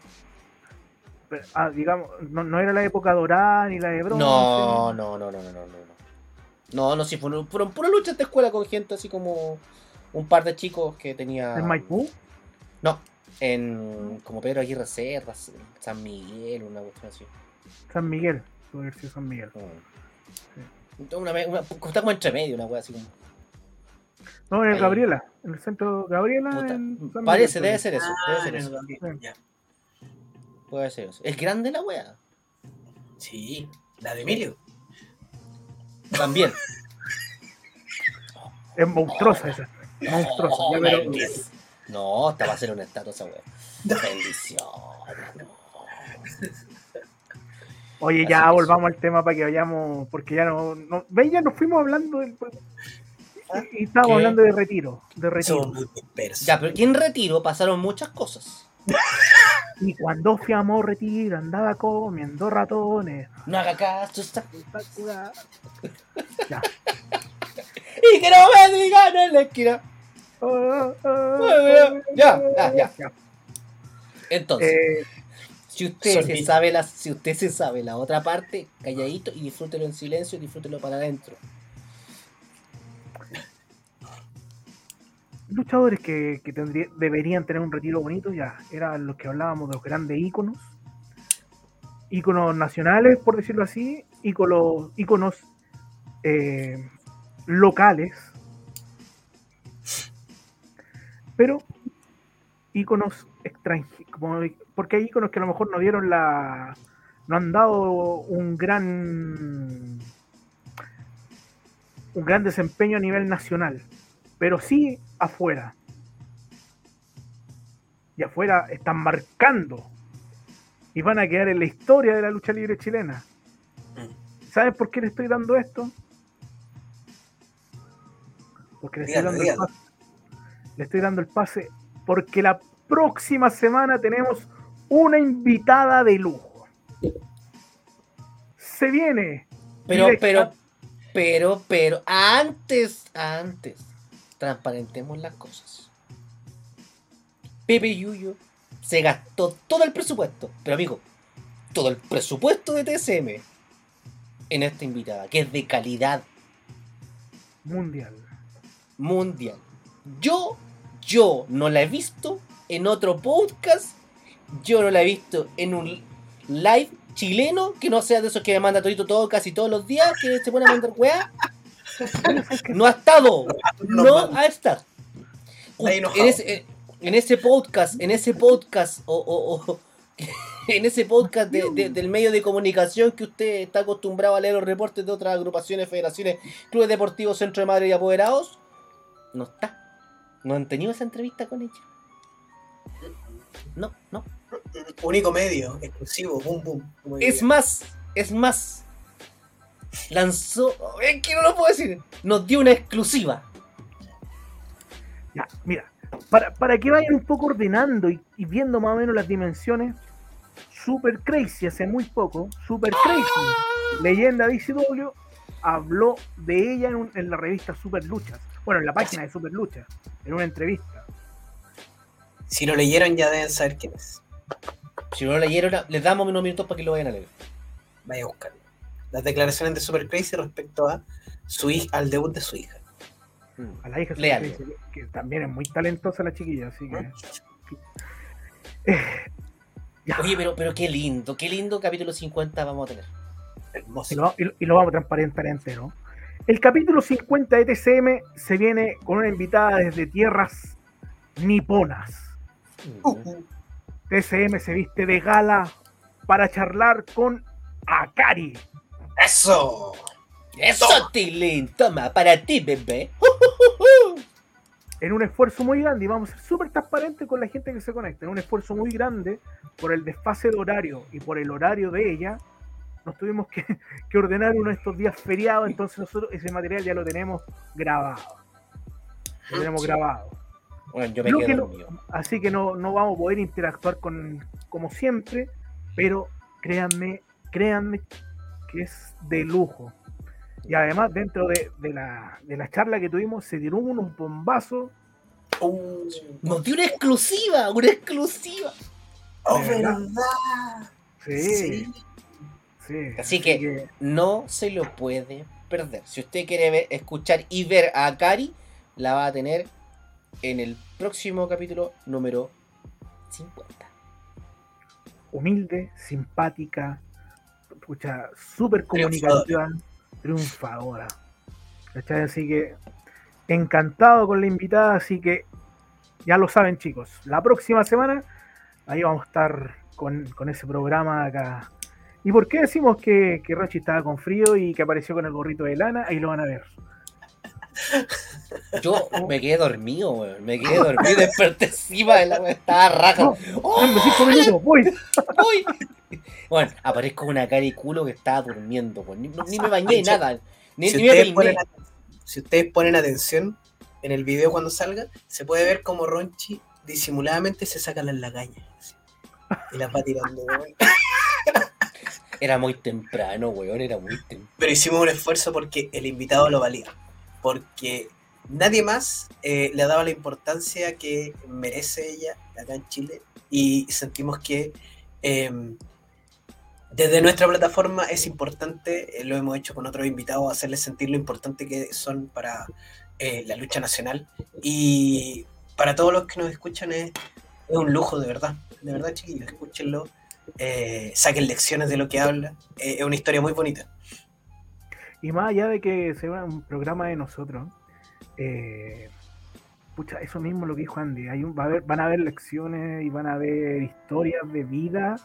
B: Pero, ah, digamos, no, no era la época dorada ni la de bronce.
A: No, no, no, no, no, no, no. No, sí, fueron, fueron pura luchas de escuela con gente así como un par de chicos que tenía.
B: ¿En Maipú?
A: No, en como Pedro Aguirre Cerda, San Miguel, una cuestión así.
B: San Miguel. Puede haber sido San Miguel.
A: Mm. Una, una- está como entre medio, una wea así como.
B: No, en el
A: Ahí.
B: Gabriela. En el centro Gabriela.
A: puta,
B: en San
A: parece,
B: Miguel,
A: debe ser eso. Debe
C: Ah,
A: ser
C: en
A: eso.
C: el Gabriel, ya.
A: Puede ser eso. Es grande la wea.
C: Sí, la de Emilio.
A: También.
B: Es monstruosa esa. Monstruosa.
A: Oh,
B: ya, pero-
A: bendic- No, esta va a ser una estatua esa weá. Bendición.
B: Oye, ya volvamos al tema para que vayamos, porque ya no, no ¿ves? Ya nos fuimos hablando del, y, y estábamos
A: ¿Qué?
B: hablando de retiro, de retiro.
C: Somos muy dispersos.
A: Ya, pero aquí en retiro pasaron muchas cosas.
B: Y cuando fiamos retiro, andaba comiendo ratones.
A: No haga caso, está-
B: Ya.
A: Y que no me digan en la esquina.
B: Ah, ah,
A: Ya, ya, ya.
B: ya.
A: Entonces,
B: Eh,
A: si usted se sabe la, si usted se sabe la otra parte, calladito y disfrútelo en silencio y disfrútelo para adentro.
B: Luchadores que, que tendría- deberían tener un retiro bonito, ya eran los que hablábamos de los grandes íconos, íconos nacionales, por decirlo así, íconos, íconos eh, locales, pero íconos extranjeros, porque hay íconos que a lo mejor no dieron la, no han dado un gran, un gran desempeño a nivel nacional. Pero sí afuera. Y afuera están marcando y van a quedar en la historia de la lucha libre chilena. ¿Sabes por qué le estoy dando esto? Porque le estoy, dando el pase, le estoy dando el pase porque la próxima semana tenemos una invitada de lujo. Se viene.
A: Pero,
B: directa-
A: pero, pero, pero, antes, antes, transparentemos las cosas. Pepe Yuyo se gastó todo el presupuesto, pero amigo, todo el presupuesto de TSM en esta invitada, que es de calidad
B: mundial.
A: mundial. Yo, yo no la he visto en otro podcast, yo no la he visto en un live chileno que no sea de esos que me manda todito todo casi todos los días, que se pone a mandar weá. No ha estado,
C: No,
A: ha estado. En ese, eh, en ese podcast, en ese podcast, o, o- o- en ese podcast de- de- del medio de comunicación que usted está acostumbrado a leer los reportes de otras agrupaciones, federaciones, clubes deportivos, centro de madre y apoderados, no está. No han tenido esa entrevista con ella. No, no.
C: Único medio, exclusivo, boom, boom.
A: Es más, es más. Lanzó. Es que no lo puedo decir. Nos dio una exclusiva.
B: Ya, mira, para, para que vayan un poco ordenando y, y viendo más o menos las dimensiones, Super Crazy hace muy poco, Super Crazy, leyenda de ICW, habló de ella en, un- en la revista Super Luchas, bueno, en la página de Super Luchas, en una entrevista.
C: Si lo leyeron ya deben saber quién es.
A: Si no lo leyeron, les damos unos minutos para que lo vayan a leer.
C: Vaya a buscarlo. Las declaraciones de Super Crazy respecto a su hija, al debut de su hija.
B: A la hija. Crazy, que también es muy talentosa la chiquilla, así que...
A: Oye, pero, pero qué lindo, qué lindo capítulo 50 vamos a tener.
C: Hermoso.
B: y lo, y lo- y lo vamos a transparentar entero. El capítulo 50 de TCM se viene con una invitada desde tierras niponas.
C: Uh,
B: TCM se viste de gala para charlar con Akari.
C: ¡Eso!
A: Eso, Tilín, toma, para ti, bebé.
B: En un esfuerzo muy grande, y vamos a ser súper transparentes con la gente que se conecta, en un esfuerzo muy grande por el desfase de horario y por el horario de ella, nos tuvimos que, que ordenar uno de estos días feriados, entonces nosotros ese material ya lo tenemos grabado. Lo tenemos grabado.
A: Bueno, yo me quedo
B: que no-. Así que no, no vamos a poder interactuar con como siempre, pero créanme, créanme que es de lujo. Y además, dentro de, de la, de la charla que tuvimos, se dieron unos bombazos.
C: Uh,
A: Nos dio una exclusiva, una exclusiva.
C: ¡Oh,
B: ¿De verdad?
C: verdad!
B: Sí, sí.
A: Así que- No se lo puede perder. Si usted quiere ver- escuchar y ver a Akari, la va a tener en el próximo capítulo número 50.
B: humilde, simpática, escucha, súper comunicativa, triunfadora. ¿Cachai? Así que encantado con la invitada, así que ya lo saben chicos, la próxima semana ahí vamos a estar con, con ese programa acá. ¿Y por qué decimos que, que Rochi estaba con frío y que apareció con el gorrito de lana? Ahí lo van a ver.
A: Yo me quedé dormido, weón. Me quedé dormido, desperté encima de la weón. Estaba raja. ¡Oh!
B: Cinco minutos, voy.
A: ¡Uy! Bueno, aparezco una cara y culo que estaba durmiendo, weón. Ni, ni me bañé, nada. Ni,
C: si,
A: ni me
C: ustedes
A: peiné.
C: ponen, si ustedes ponen atención en el video cuando salga, se puede ver como Ronchi disimuladamente se saca las lagañas. Y las va tirando, weón.
A: Era muy temprano, weón. Era muy temprano.
C: Pero hicimos un esfuerzo porque el invitado lo valía. Porque nadie más eh, le ha dado la importancia que merece ella acá en Chile. Y sentimos que eh, desde nuestra plataforma es importante, eh, lo hemos hecho con otros invitados, hacerles sentir lo importante que son para eh, la lucha nacional. Y para todos los que nos escuchan es, es un lujo, de verdad. De verdad, chiquillos, escúchenlo. eh, saquen lecciones de lo que habla. Es una historia muy bonita.
B: Y más allá de que sea un programa de nosotros, eh, pucha, eso mismo lo que dijo Andy. Hay un, va a haber, van a haber lecciones y van a haber historias de vida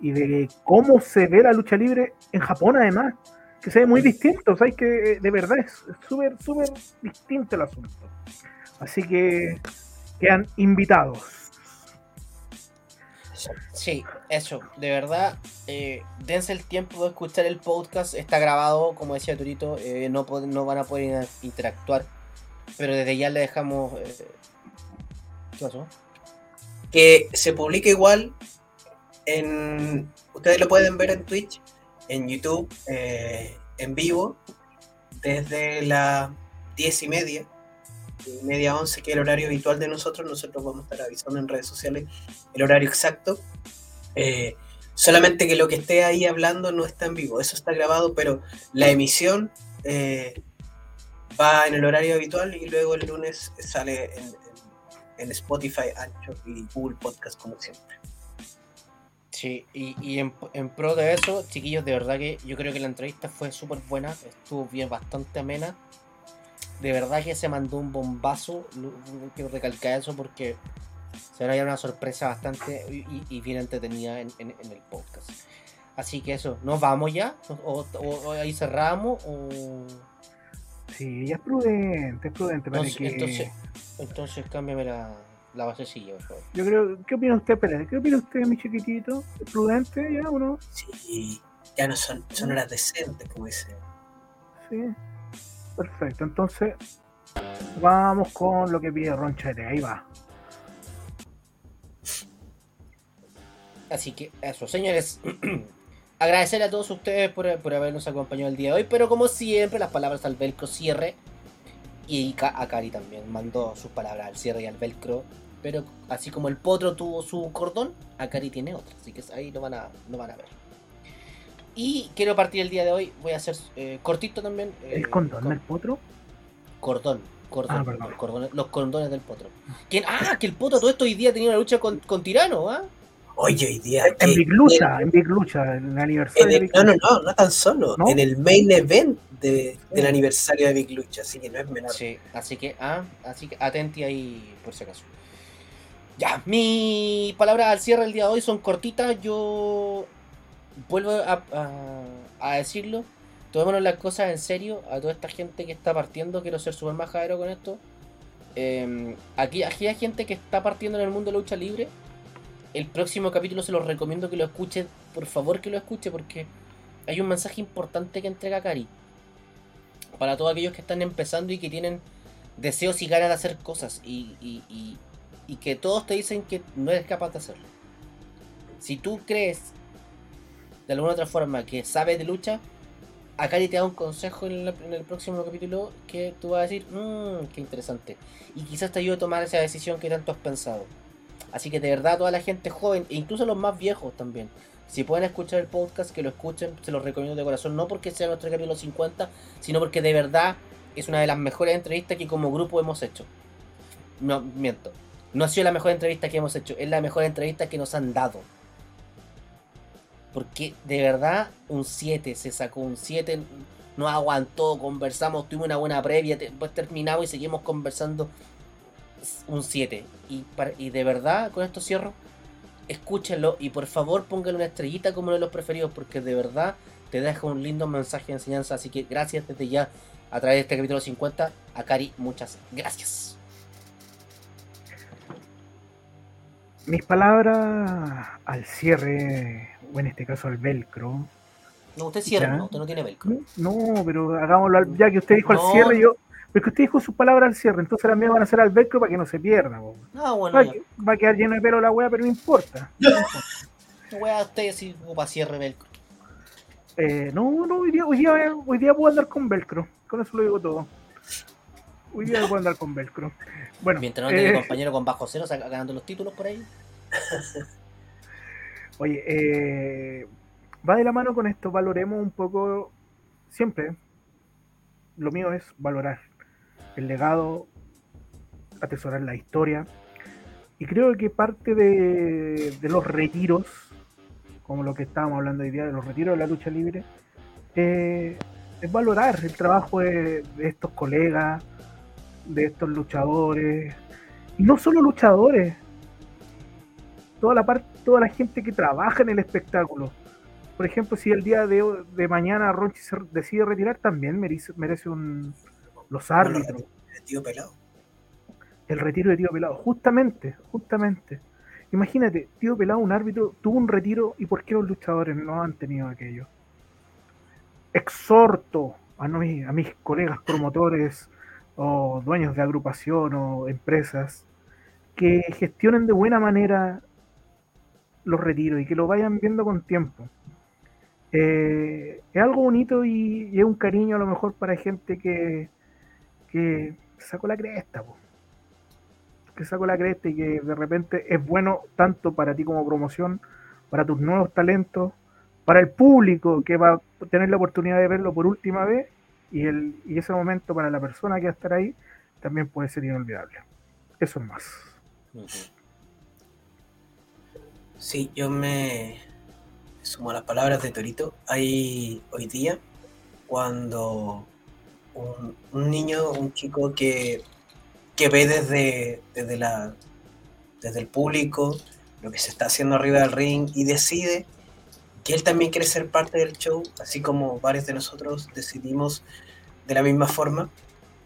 B: y de cómo se ve la lucha libre en Japón, además, que se ve muy distinto. ¿sabes? Que eh, de verdad es es súper, súper distinto el asunto. Así que quedan invitados.
A: Sí, eso, de verdad, eh, dense el tiempo de escuchar el podcast, está grabado, como decía Turito, eh, no, van a poder interactuar, pero desde ya le dejamos... eh, ¿Qué pasó?
C: que se publica igual en ustedes lo pueden ver en Twitch en YouTube en vivo desde las 10 y media media 11 que es el horario habitual de nosotros nosotros vamos a estar avisando en redes sociales el horario exacto Eh, solamente que lo que esté ahí hablando no está en vivo eso está grabado pero la emisión eh, va en el horario habitual y luego el lunes sale en, en- en Spotify, Anchor y Google Podcast como siempre.
A: Sí, y, y en, en pro de eso, chiquillos, de verdad que yo creo que la entrevista fue súper buena, estuvo bien, bastante amena. De verdad que se mandó un bombazo, quiero recalcar eso porque se veía una sorpresa bastante y, bien entretenida en, en- en el podcast. Así que eso, ¿nos vamos ya? ¿O, o- o ahí cerramos? O...
B: Sí, ella es prudente, es prudente. para
A: Entonces,
B: que-
A: entonces, entonces cámbiame la, la basecilla, por favor.
B: Yo creo, ¿qué opina usted, Pérez? ¿Qué opina usted, mi chiquitito? ¿Es prudente ya o no?
C: Sí, ya no son, son horas decentes, como dice.
B: Sí. Perfecto, entonces vamos con lo que pide Ronchete, ahí va.
A: Así que eso, señores. agradecer a todos ustedes por, por habernos acompañado el día de hoy. Pero como siempre, las palabras al velcro cierre. Y a Cari también mandó sus palabras al cierre y al velcro. Pero así como el potro tuvo su cordón, Akari tiene otro. Así que ahí lo van a, lo van a ver. Y quiero partir el día de hoy. Voy a hacer eh, cortito también. eh,
B: ¿El condón
A: con-
B: del potro?
A: Cordón. Cordón,
B: Ah, perdón.
A: cordones- los cordones del potro. ¿Quién? Ah, que el potro todo esto hoy día tenía una lucha con, con Tirano, ¿ah?
C: Oye, hoy día.
B: En
C: que-
B: Big Lucha, en Big Lucha, en el
C: en
B: aniversario de
C: el-
B: Big
C: no, no, no, no tan solo.
B: ¿No?
C: En el main event de- del aniversario de Big Lucha, así que no es menor.
A: Sí, así que, ah, así que atenti ahí por si acaso. Ya, mis palabras al cierre del día de hoy son cortitas. Yo vuelvo a, decirlo. Tomémonos las cosas en serio. A toda esta gente que está partiendo, quiero ser súper majadero con esto. Eh, aquí, aquí hay gente que está partiendo en el mundo de la lucha libre. El próximo capítulo se los recomiendo que lo escuchen. Por favor, que lo escuche porque hay un mensaje importante que entrega Cari. Para todos aquellos que están empezando y que tienen deseos y ganas de hacer cosas y- y- y que todos te dicen que no eres capaz de hacerlo. Si tú crees de alguna otra forma que sabes de lucha, Akari te da un consejo en, la- en el próximo capítulo que tú vas a decir, mmm, qué interesante. Y quizás te ayude a tomar esa decisión que tanto has pensado. Así que de verdad toda la gente joven, e incluso los más viejos también, si pueden escuchar el podcast, que lo escuchen, se los recomiendo de corazón, no porque sea nuestro capítulo 50, sino porque de verdad es una de las mejores entrevistas que como grupo hemos hecho. No, miento. No ha sido la mejor entrevista que hemos hecho, es la mejor entrevista que nos han dado. Porque de verdad, un 7, se sacó un 7, no aguantó, conversamos, tuvimos una buena previa, después terminamos y seguimos conversando un 7. Y, y de verdad, con esto cierro, escúchenlo y por favor pónganle una estrellita como uno de los preferidos, porque de verdad te deja un lindo mensaje de enseñanza. Así que gracias desde ya a través de este capítulo 50. A Cari, muchas gracias.
B: Mis palabras al cierre, o en este caso al velcro.
A: No, usted cierra, ¿no? Usted no tiene velcro.
B: No, pero hagámoslo al, ya que usted dijo al cierre, yo. Pero que usted dijo sus palabras al cierre, entonces las mías van a ser al velcro para que no se pierda.
A: Ah, bueno.
B: Va, va, a quedar lleno de pelo la wea, pero no importa.
A: ¿Qué wea usted si ocupa cierre velcro?
B: Eh, no, no, hoy día, hoy, día, hoy día puedo andar con velcro. Con eso lo digo todo. Hoy día puedo andar con velcro. Bueno,
A: Mientras no tenga eh, compañero con bajo cero ganando los títulos por ahí.
B: Oye, eh, va de la mano con esto, valoremos un poco, siempre, lo mío es valorar el legado, atesorar la historia, y creo que parte de, los retiros, como lo que estábamos hablando hoy día, de los retiros de la lucha libre, eh, es valorar el trabajo de estos colegas, de estos luchadores, y no solo luchadores, toda la parte, toda la gente que trabaja en el espectáculo. Por ejemplo, si el día de, de mañana Ronchi se decide retirar, también merece, merece un los árbitros.
C: El tío pelado.
B: El retiro de tío pelado, justamente, justamente. Imagínate, tío pelado, un árbitro, tuvo un retiro y por qué los luchadores no han tenido aquello. Exhorto a, no, a mis colegas promotores o dueños de agrupación o empresas que gestionen de buena manera los retiros y que lo vayan viendo con tiempo. Eh, es algo bonito y, es un cariño a lo mejor para gente que, que sacó la cresta, que sacó la cresta y que de repente es bueno tanto para ti como promoción, para tus nuevos talentos, para el público que va a tener la oportunidad de verlo por última vez y, el, y ese momento para la persona que va a estar ahí también puede ser inolvidable. Eso es más.
C: Sí, yo me sumo a las palabras de Torito. Hay hoy día, cuando un, un niño, un chico que, que ve desde, desde, la, desde el público lo que se está haciendo arriba del ring y decide que él también quiere ser parte del show, así como varios de nosotros decidimos de la misma forma,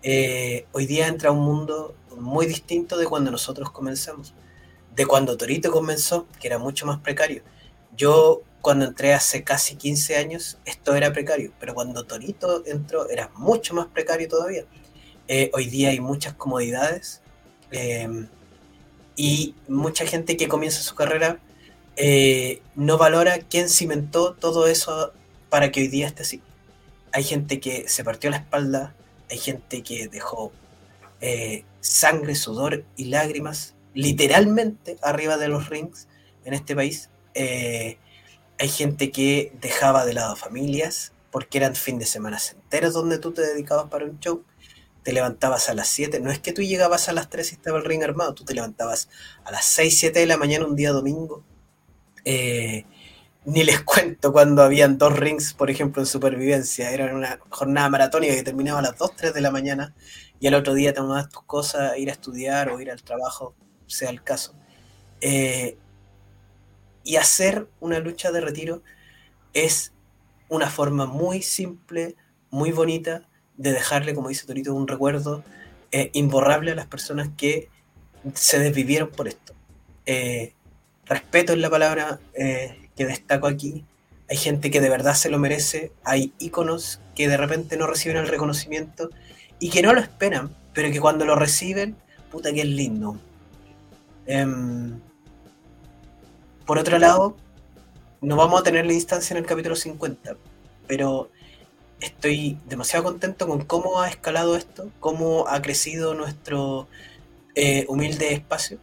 C: eh, hoy día entra un mundo muy distinto de cuando nosotros comenzamos, de cuando Torito comenzó, que era mucho más precario. Yo cuando entré hace casi 15 años, esto era precario, pero cuando Torito entró era mucho más precario todavía. Eh, hoy día hay muchas comodidades eh, y mucha gente que comienza su carrera eh, no valora quién cimentó todo eso para que hoy día esté así. Hay gente que se partió la espalda, hay gente que dejó eh, sangre, sudor y lágrimas literalmente arriba de los rings en este país. Eh, hay gente que dejaba de lado familias porque eran fin de semana enteros donde tú te dedicabas para un show. Te levantabas a las 7. No es que tú llegabas a las 3 y estaba el ring armado. Tú te levantabas a las 6, 7 de la mañana un día domingo eh, ni les cuento cuando habían dos rings, por ejemplo, en supervivencia. Era una jornada maratónica que terminaba a las 2, 3 de la mañana y al otro día tomabas tus cosas, ir a estudiar o ir al trabajo, sea el caso. Eh, y hacer una lucha de retiro es una forma muy simple, muy bonita de dejarle, como dice Torito, un recuerdo eh, imborrable a las personas que se desvivieron por esto. Eh, respeto es la palabra que destaco aquí. Hay gente que de verdad se lo merece, hay íconos que de repente no reciben el reconocimiento y que no lo esperan, pero que cuando lo reciben, puta que es lindo. Um, por otro lado, no vamos a tener la instancia en el capítulo 50, pero estoy demasiado contento con cómo ha escalado esto, cómo ha crecido nuestro eh, humilde espacio.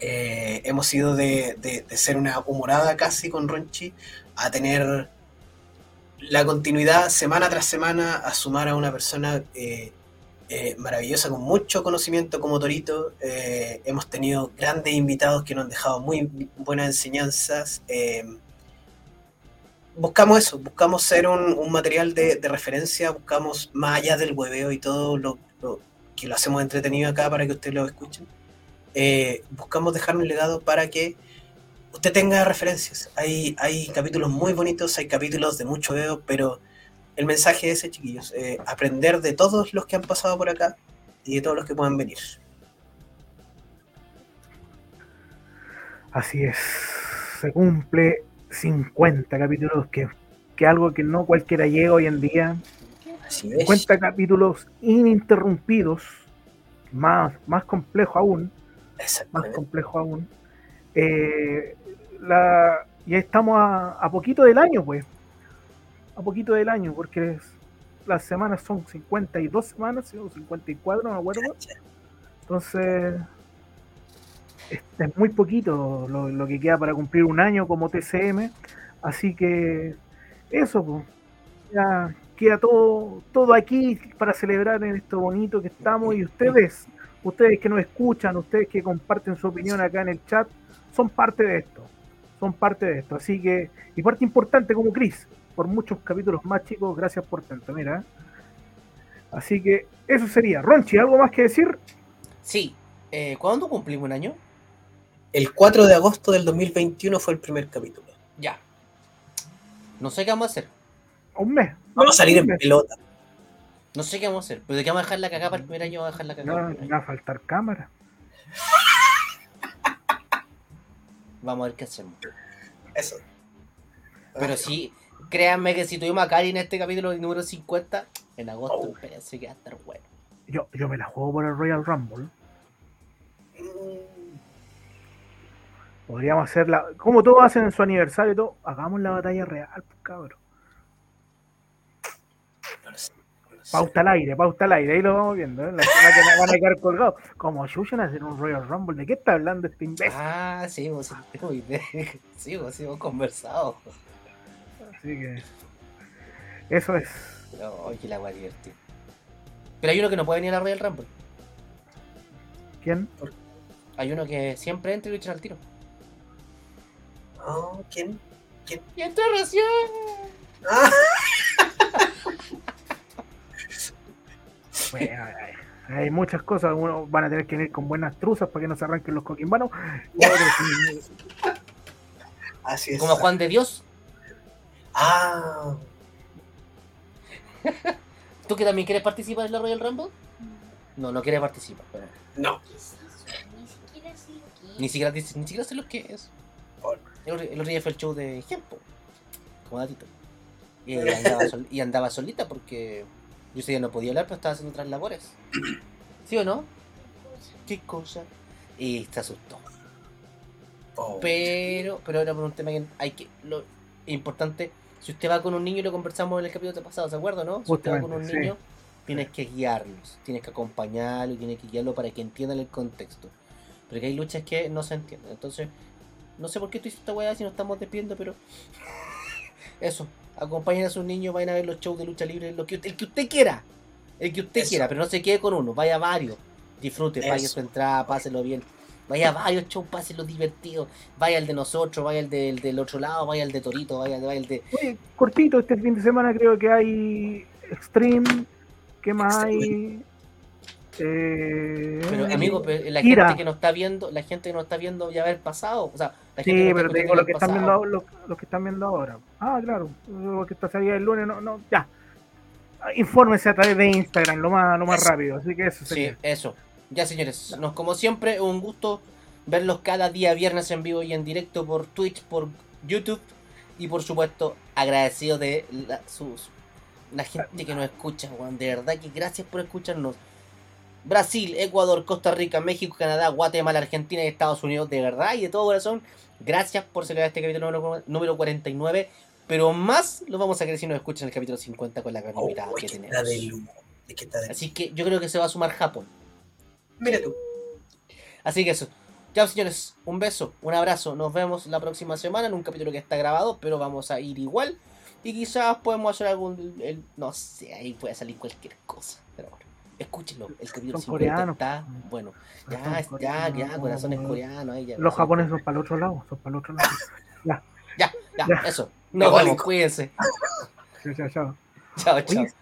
C: Eh, hemos ido de, de, de, ser una humorada casi con Ronchi a tener la continuidad semana tras semana, a sumar a una persona eh, eh, maravillosa con mucho conocimiento como Torito. Eh, hemos tenido grandes invitados que nos han dejado muy buenas enseñanzas. buscamos eso, buscamos ser un, un material de, de, referencia, buscamos más allá del hueveo y todo lo, lo que lo hacemos entretenido acá para que ustedes lo escuchen eh, buscamos dejar un legado para que usted tenga referencias. Hay, hay capítulos muy bonitos, hay capítulos de mucho veo, pero el mensaje es ese, chiquillos, eh, aprender de todos los que han pasado por acá y de todos los que puedan venir.
B: Así es. Se cumple 50 capítulos, que, que algo que no cualquiera llega hoy en día.
C: Así es.
B: 50 capítulos ininterrumpidos, más, más complejo aún, más complejo aún. Eh, la, ya estamos a, a poquito del año, pues. A poquito del año, porque es- las semanas son 52 semanas, o 54, no me acuerdo. Entonces, es, es muy poquito lo, lo que queda para cumplir un año como TCM. Así que eso, pues. Ya queda todo, todo aquí para celebrar en esto bonito que estamos. Y ustedes, ustedes que nos escuchan, ustedes que comparten su opinión acá en el chat, son parte de esto. Son parte de esto. Así que, y parte importante como Chris, por muchos capítulos más chicos, gracias por tanto, mira. Así que eso sería. Ronchi, ¿algo más que decir?
A: Sí. Eh, ¿Cuándo cumplimos un año?
C: El 4 de agosto del 2021 fue el primer capítulo.
A: Ya. No sé qué vamos a hacer.
B: Un mes.
C: Vamos a salir en pelota.
A: No sé qué vamos a hacer. Pero de qué vamos a dejar la cagada para el primer año, vamos a dejar la cagada.
B: No, va a faltar cámara.
A: Vamos a ver qué hacemos.
C: Eso.
A: Pero sí, créanme que si tuvimos a Cari en este capítulo número 50, en agosto,
C: Oh.
A: que va a estar bueno.
B: Yo, yo me la juego por el Royal Rumble. Podríamos hacerla. Como todos hacen en su aniversario y todo, hagamos la batalla real, pues, cabrón. Pauta al aire, pauta al aire, ahí lo vamos viendo. ¿eh? La que nos van a quedar colgados. Como Shushan hacer un Royal Rumble, ¿de qué está hablando este imbécil?
A: Ah, sí, vos sí, tengo idea. Sí, vos sí, hemos conversado.
B: Así que. Eso es.
A: No, que la voy a divertir. Pero hay uno que no puede venir a la Royal Rumble.
B: ¿Quién?
A: Hay uno que siempre entra y lucha al tiro.
C: Ah, ¿Quién?
A: Y entra recién.
C: Ah,
B: Bueno, hay, hay muchas cosas. Uno van a tener que venir con buenas truzas para que no se arranquen los coquimbanos.
C: así es.
A: Como Juan de Dios.
C: Ah,
A: ¿Tú que también quieres participar en la Royal Rumble? No, no quieres participar. pero
C: no.
D: Ni siquiera sé lo que
A: Ni siquiera, ni siquiera sé lo que es. El, el otro día fue el show de Gempo. Como datito. Y andaba, sol- y andaba solita porque yo ese día no podía hablar, pero estaba haciendo otras labores. ¿Sí o no? ¿Qué cosa? Y se asustó.
C: Oh,
A: Pero, pero era por un tema que hay que. Lo importante, si usted va con un niño y lo conversamos en el capítulo pasado, ¿se acuerda, no? Si usted va con un
B: sí.
A: niño, tienes que guiarlos, tienes que acompañarlo, tienes que guiarlo para que entiendan el contexto. Porque hay luchas que no se entienden. Entonces, no sé por qué estoy esta weá si nos estamos despidiendo, pero. Eso, acompañen a sus niños, vayan a ver los shows de lucha libre, lo que, el que usted quiera. El que usted
C: Eso.
A: quiera, pero no se quede con uno, vaya a varios. Disfrute, pague su entrada, páselo bien. Vaya varios shows, páselo divertido. Vaya el de nosotros, vaya el del, del otro lado, vaya el de Torito, vaya, vaya el de.
B: Oye, cortito, este fin de semana creo que hay Extreme. ¿Qué más hay? Eh,
A: Pero amigo, pero la gente que nos está viendo, la gente que nos está viendo ya haber pasado. O sea, la gente
B: Sí,
A: que
B: pero
A: está
B: te digo
A: escuchando
B: lo que están viendo,
A: pasado.
B: lo, lo que están viendo ahora. Ah, claro, lo que está saliendo el lunes, no, no, ya. Infórmense a través de Instagram, lo más, lo más rápido. Así que eso
A: Sí,
B: sería.
A: eso. Ya, señores, nos como siempre, un gusto verlos cada día viernes en vivo y en directo por Twitch, por YouTube y por supuesto agradecido de la, sus, la gente que nos escucha, weón. De verdad que gracias por escucharnos. Brasil, Ecuador, Costa Rica, México, Canadá, Guatemala, Argentina y Estados Unidos, de verdad y de todo corazón, gracias por celebrar este capítulo número, número 49. Pero más lo vamos a querer si nos escuchan en el capítulo 50 con la gran
C: oh,
A: que tenemos.
C: que
A: Así que yo creo que se va a sumar Japón.
C: Mira tú.
A: Así que eso. Chao señores, un beso, un abrazo. Nos vemos la próxima semana en un capítulo que está grabado, pero vamos a ir igual. Y quizás podemos hacer algún. el- no sé, ahí puede salir cualquier cosa. Pero bueno, escúchenlo. El capítulo
B: Son
A: 50
B: coreanos.
A: está bueno. Ya, ya, ya, corazones coreanos. ahí ya,
B: Los japoneses son para el otro lado, son para el otro lado.
A: Ya, ya,
B: Ya.
A: eso. Nos vemos, cuídense.
B: Chao, chao, chao.
A: Chao, chao.
B: Oye,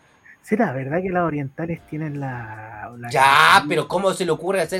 B: ¿será verdad que las orientales tienen la. la
A: Ya, pero ¿cómo se le ocurre hacer